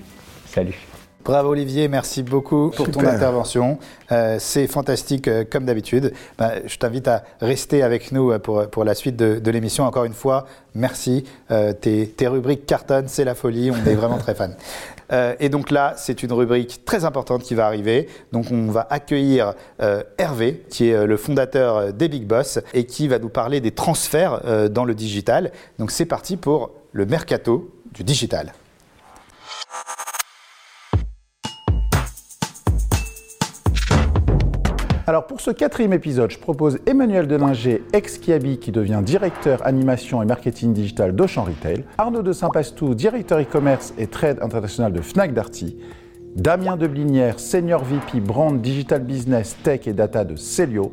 salut Bravo Olivier, merci beaucoup pour ton intervention. Euh, c'est fantastique euh, comme d'habitude. Bah, je t'invite à rester avec nous euh, pour, pour la suite de, de l'émission. Encore une fois, merci. Euh, tes, tes rubriques cartonnent, c'est la folie. On est vraiment très fans. Euh, et donc là, c'est une rubrique très importante qui va arriver. Donc on va accueillir euh, Hervé, qui est euh, le fondateur des Big Boss et qui va nous parler des transferts dans le digital. Donc c'est parti pour le mercato du digital. Alors pour ce quatrième épisode, je propose Emmanuel Delinger, ex-Kiabi, qui devient directeur animation et marketing digital d'Auchan Retail, Arnaud de Saint-Pastou, directeur e-commerce et trade international de Fnac Darty, Damien Deblinière, senior VP brand digital business tech et data de Celio,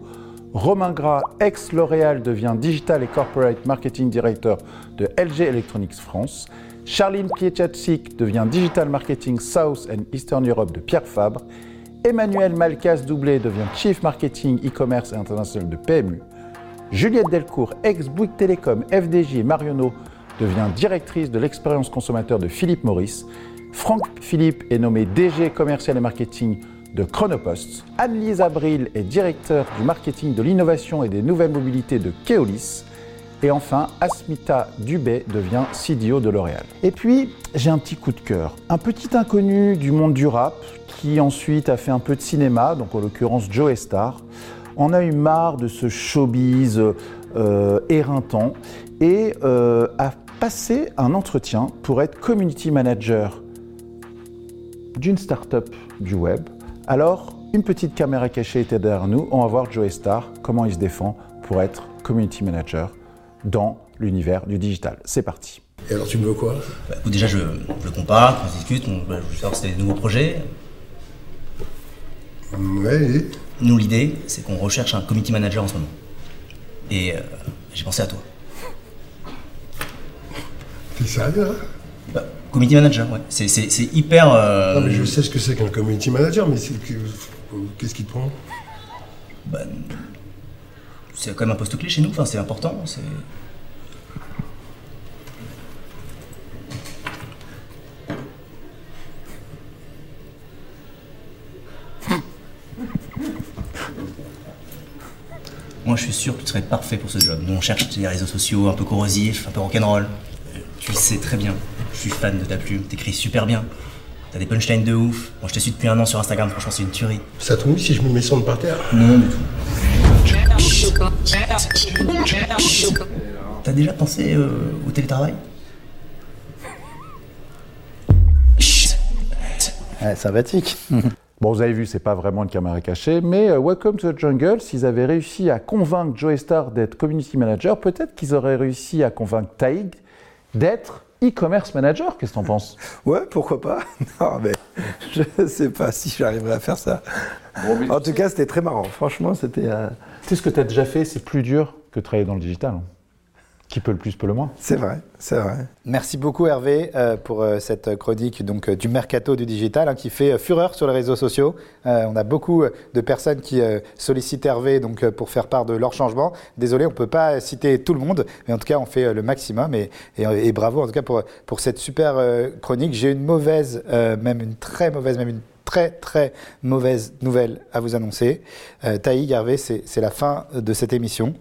Romain Gras, ex-L'Oréal, devient digital et corporate marketing director de LG Electronics France, Charline Pietchatsik devient digital marketing South and Eastern Europe de Pierre Fabre, Emmanuel Malkas Doublé devient Chief Marketing e-commerce et international de PMU. Juliette Delcourt, ex Bouygues Télécom, FDJ et Marionneau, devient directrice de l'expérience consommateur de Philippe Maurice. Franck Philippe est nommé DG commercial et marketing de Chronopost. Anne-Lise Abril est directeur du marketing de l'innovation et des nouvelles mobilités de Keolis. Et enfin, Asmita Dubé devient CDO de L'Oréal. Et puis, j'ai un petit coup de cœur. Un petit inconnu du monde du rap qui ensuite a fait un peu de cinéma, donc en l'occurrence Joe Star. On a eu marre de ce showbiz euh, éreintant et euh, a passé un entretien pour être community manager d'une start-up du web. Alors, une petite caméra cachée était derrière nous. On va voir Joe Star, comment il se défend pour être community manager dans l'univers du digital. C'est parti. Et alors tu me veux quoi? Bah, déjà, je, je le compare, on discute, on, bah, je veux savoir si c'est des nouveaux projets. Ouais. Nous, l'idée, c'est qu'on recherche un community manager en ce moment. Et euh, j'ai pensé à toi. T'es sérieux hein? Bah, community manager, ouais. C'est, c'est, c'est hyper. euh, Non mais je sais ce que c'est qu'un community manager, mais c'est que- qu'est-ce qui te prend? Bah, c'est quand même un poste clé chez nous, enfin, c'est important. C'est... Moi, je suis sûr que tu serais parfait pour ce job. Nous, on cherche des réseaux sociaux un peu corrosifs, un peu rock'n'roll. Tu le sais très bien. Je suis fan de ta plume. T'écris super bien. T'as des punchlines de ouf. Moi, je te suis depuis un an sur Instagram. Franchement, c'est une tuerie. Ça tombe si je me mets son par terre Non, du tout. T'as déjà pensé euh, au télétravail Ouais, sympathique. Bon, vous avez vu, c'est pas vraiment une caméra cachée, mais euh, Welcome to the Jungle, s'ils avaient réussi à convaincre Joe Star d'être community manager, peut-être qu'ils auraient réussi à convaincre Taïg d'être e-commerce manager. Qu'est-ce que t'en penses? Ouais, pourquoi pas? Non, mais je sais pas si j'arriverai à faire ça. en tout cas, c'était très marrant. Franchement, c'était. euh, Tu sais ce que tu as déjà fait, c'est plus dur que travailler dans le digital. hein. Qui peut le plus, peut le moins. C'est vrai, c'est vrai. Merci beaucoup Hervé euh, pour euh, cette chronique donc, euh, du mercato du digital hein, qui fait euh, fureur sur les réseaux sociaux. Euh, on a beaucoup euh, de personnes qui euh, sollicitent Hervé donc, euh, pour faire part de leurs changements. Désolé, on ne peut pas citer tout le monde, mais en tout cas on fait euh, le maximum et, et- et bravo en tout cas pour, pour cette super euh, chronique. J'ai une mauvaise, euh, même une très mauvaise, même une très très mauvaise nouvelle à vous annoncer. Euh, Taïg, Hervé, c'est c'est la fin de cette émission.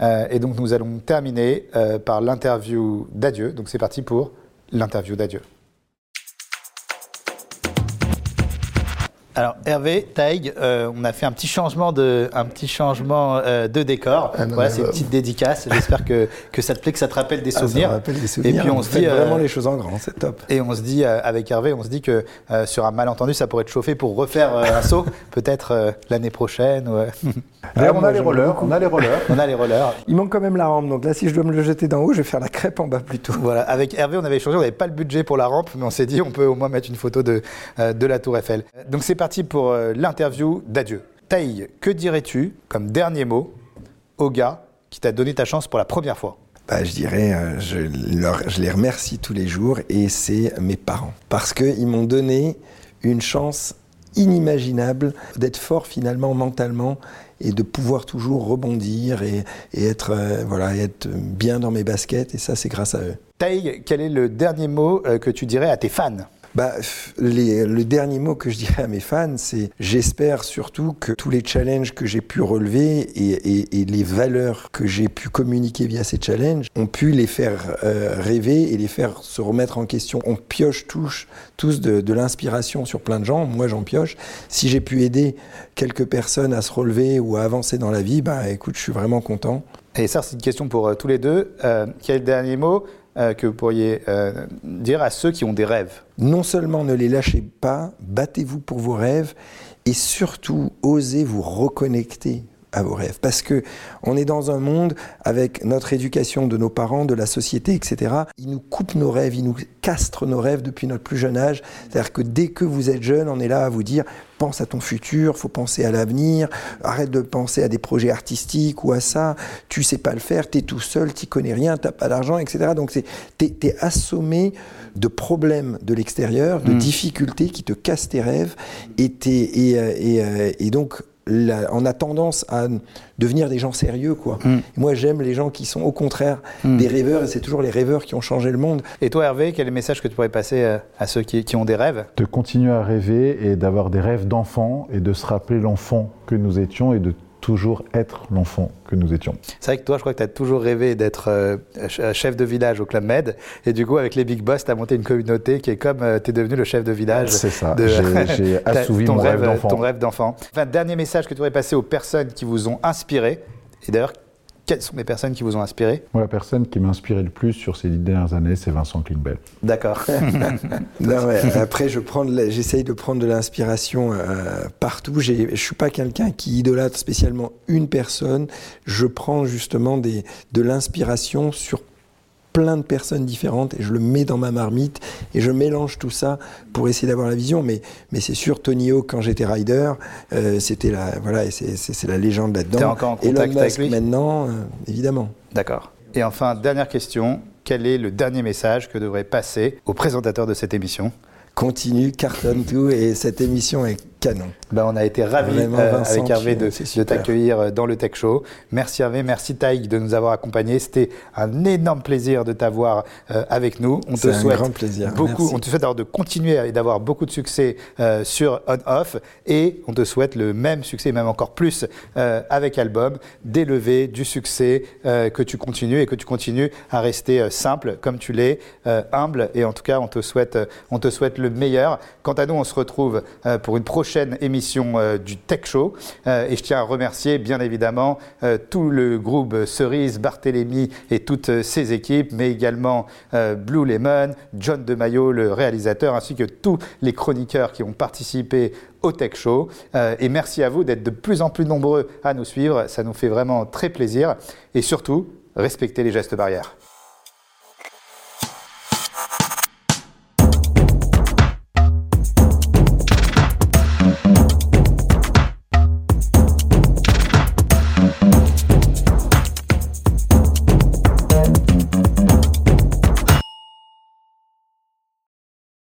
Euh, et donc nous allons terminer euh, par l'interview d'adieu. Donc c'est parti pour l'interview d'adieu. Alors Hervé, Taïg, euh, on a fait un petit changement de, un petit changement euh, de décor. Ah non, voilà, c'est une petite dédicace. J'espère que, que ça te plaît, que ça te rappelle des Ah, ça me souvenirs. rappelle des souvenirs. Et puis on se dit vraiment euh, les choses en grand, c'est top. Et on se dit euh, avec Hervé, on se dit que euh, sur un malentendu, ça pourrait te chauffer pour refaire euh, un saut, peut-être euh, l'année prochaine. ouais. D'ailleurs, on a les rollers, on a les rollers. On a les rollers. Il manque quand même la rampe, donc là, si je dois me le jeter d'en haut, je vais faire la crêpe en bas plutôt. Voilà, avec Hervé, on avait échangé, on n'avait pas le budget pour la rampe, mais on s'est dit on peut au moins mettre une photo de, euh, de la Tour Eiffel. Donc c'est parti pour euh, l'interview d'adieu. Taïg, que dirais-tu comme dernier mot au gars qui t'a donné ta chance pour la première fois Bah, je dirais, euh, je, leur- je les remercie tous les jours et c'est mes parents. Parce qu'ils m'ont donné une chance inimaginable d'être fort finalement mentalement et de pouvoir toujours rebondir et, et être, euh, voilà, être bien dans mes baskets. Et ça, c'est grâce à eux. Taïg, quel est le dernier mot euh, que tu dirais à tes fans Bah, les- le dernier mot que je dirais à mes fans, c'est j'espère surtout que tous les challenges que j'ai pu relever et, les valeurs que j'ai pu communiquer via ces challenges ont pu les faire euh, rêver et les faire se remettre en question. On pioche tous, tous de, l'inspiration sur plein de gens. Moi, j'en pioche. Si j'ai pu aider quelques personnes à se relever ou à avancer dans la vie, bah, écoute, je suis vraiment content. Et ça, c'est une question pour euh, tous les deux. Euh, quel dernier mot? Euh, que vous pourriez euh, dire à ceux qui ont des rêves. Non seulement ne les lâchez pas, battez-vous pour vos rêves et surtout osez vous reconnecter à vos rêves. Parce que on est dans un monde avec notre éducation de nos parents, de la société, etc. Ils nous coupent nos rêves, ils nous castrent nos rêves depuis notre plus jeune âge. C'est-à-dire que dès que vous êtes jeune, on est là à vous dire pense à ton futur, faut penser à l'avenir, arrête de penser à des projets artistiques ou à ça, tu sais pas le faire, tu es tout seul, tu connais rien, t'as pas d'argent, etc. Donc t'es es assommé de problèmes de l'extérieur, de Mm. difficultés qui te cassent tes rêves et, t'es- et, euh, et, euh, et donc la- on a tendance à devenir des gens sérieux quoi. Mm. Moi j'aime les gens qui sont au contraire Mm. des rêveurs et c'est toujours les rêveurs qui ont changé le monde. Et toi, Hervé, quel est le message que tu pourrais passer euh, à ceux qui, qui ont des rêves? De continuer à rêver et d'avoir des rêves d'enfant et de se rappeler l'enfant que nous étions et de toujours être l'enfant que nous étions. C'est vrai que toi, je crois que tu as toujours rêvé d'être euh, ch- chef de village au Club Med. Et du coup, avec les Big Boss, tu as monté une communauté qui est comme tu es devenu le chef de village. C'est ça. de- J'ai- assouvi ton mon rêve d'enfant. Ton rêve d'enfant. Enfin, dernier message que tu pourrais passer aux personnes qui vous ont inspiré. Et d'ailleurs, quelles sont les personnes qui vous ont inspiré Moi, la personne qui m'a inspiré le plus sur ces dix dernières années, c'est Vincent Klingbell. D'accord. Ouais, après, je prends j'essaye de prendre de l'inspiration euh, partout. Je suis pas quelqu'un qui idolâtre spécialement une personne. Je prends justement des, de l'inspiration sur plein de personnes différentes et je le mets dans ma marmite et je mélange tout ça pour essayer d'avoir la vision. Mais, mais c'est sûr, Tony Hawk, quand j'étais rider, euh, c'était la, voilà, c'est- la légende là-dedans. T'es encore en contact Elon avec Musk lui? maintenant, euh, évidemment. D'accord. Et enfin, dernière question. Quel est le dernier message que devrait passer au présentateur de cette émission? Continue, cartonne tout et cette émission est canon. Ben, on a été ravis Vraiment, euh, Vincent, avec Hervé de, t'accueillir euh, dans le Tech Show. Merci Hervé, merci Taïg de nous avoir accompagnés. C'était un énorme plaisir de t'avoir euh, avec nous. On te un souhaite grand plaisir. beaucoup, Merci. on te souhaite de continuer et d'avoir beaucoup de succès euh, sur On-Off et on te souhaite le même succès, même encore plus euh, avec Album, d'élever du succès, euh, que tu continues et que tu continues à rester simple comme tu l'es, humble et en tout cas on te souhaite, on te souhaite le meilleur. Quant à nous, on se retrouve pour une prochaine émission euh, du Tech Show Euh, et je tiens à remercier bien évidemment euh, tout le groupe Cerise, Barthélémy et toutes ses équipes, mais également Blue Lemon, John DeMaio, le réalisateur, ainsi que tous les chroniqueurs qui ont participé au Tech Show. Et merci à vous d'être de plus en plus nombreux à nous suivre, ça nous fait vraiment très plaisir. Et surtout, respectez les gestes barrières.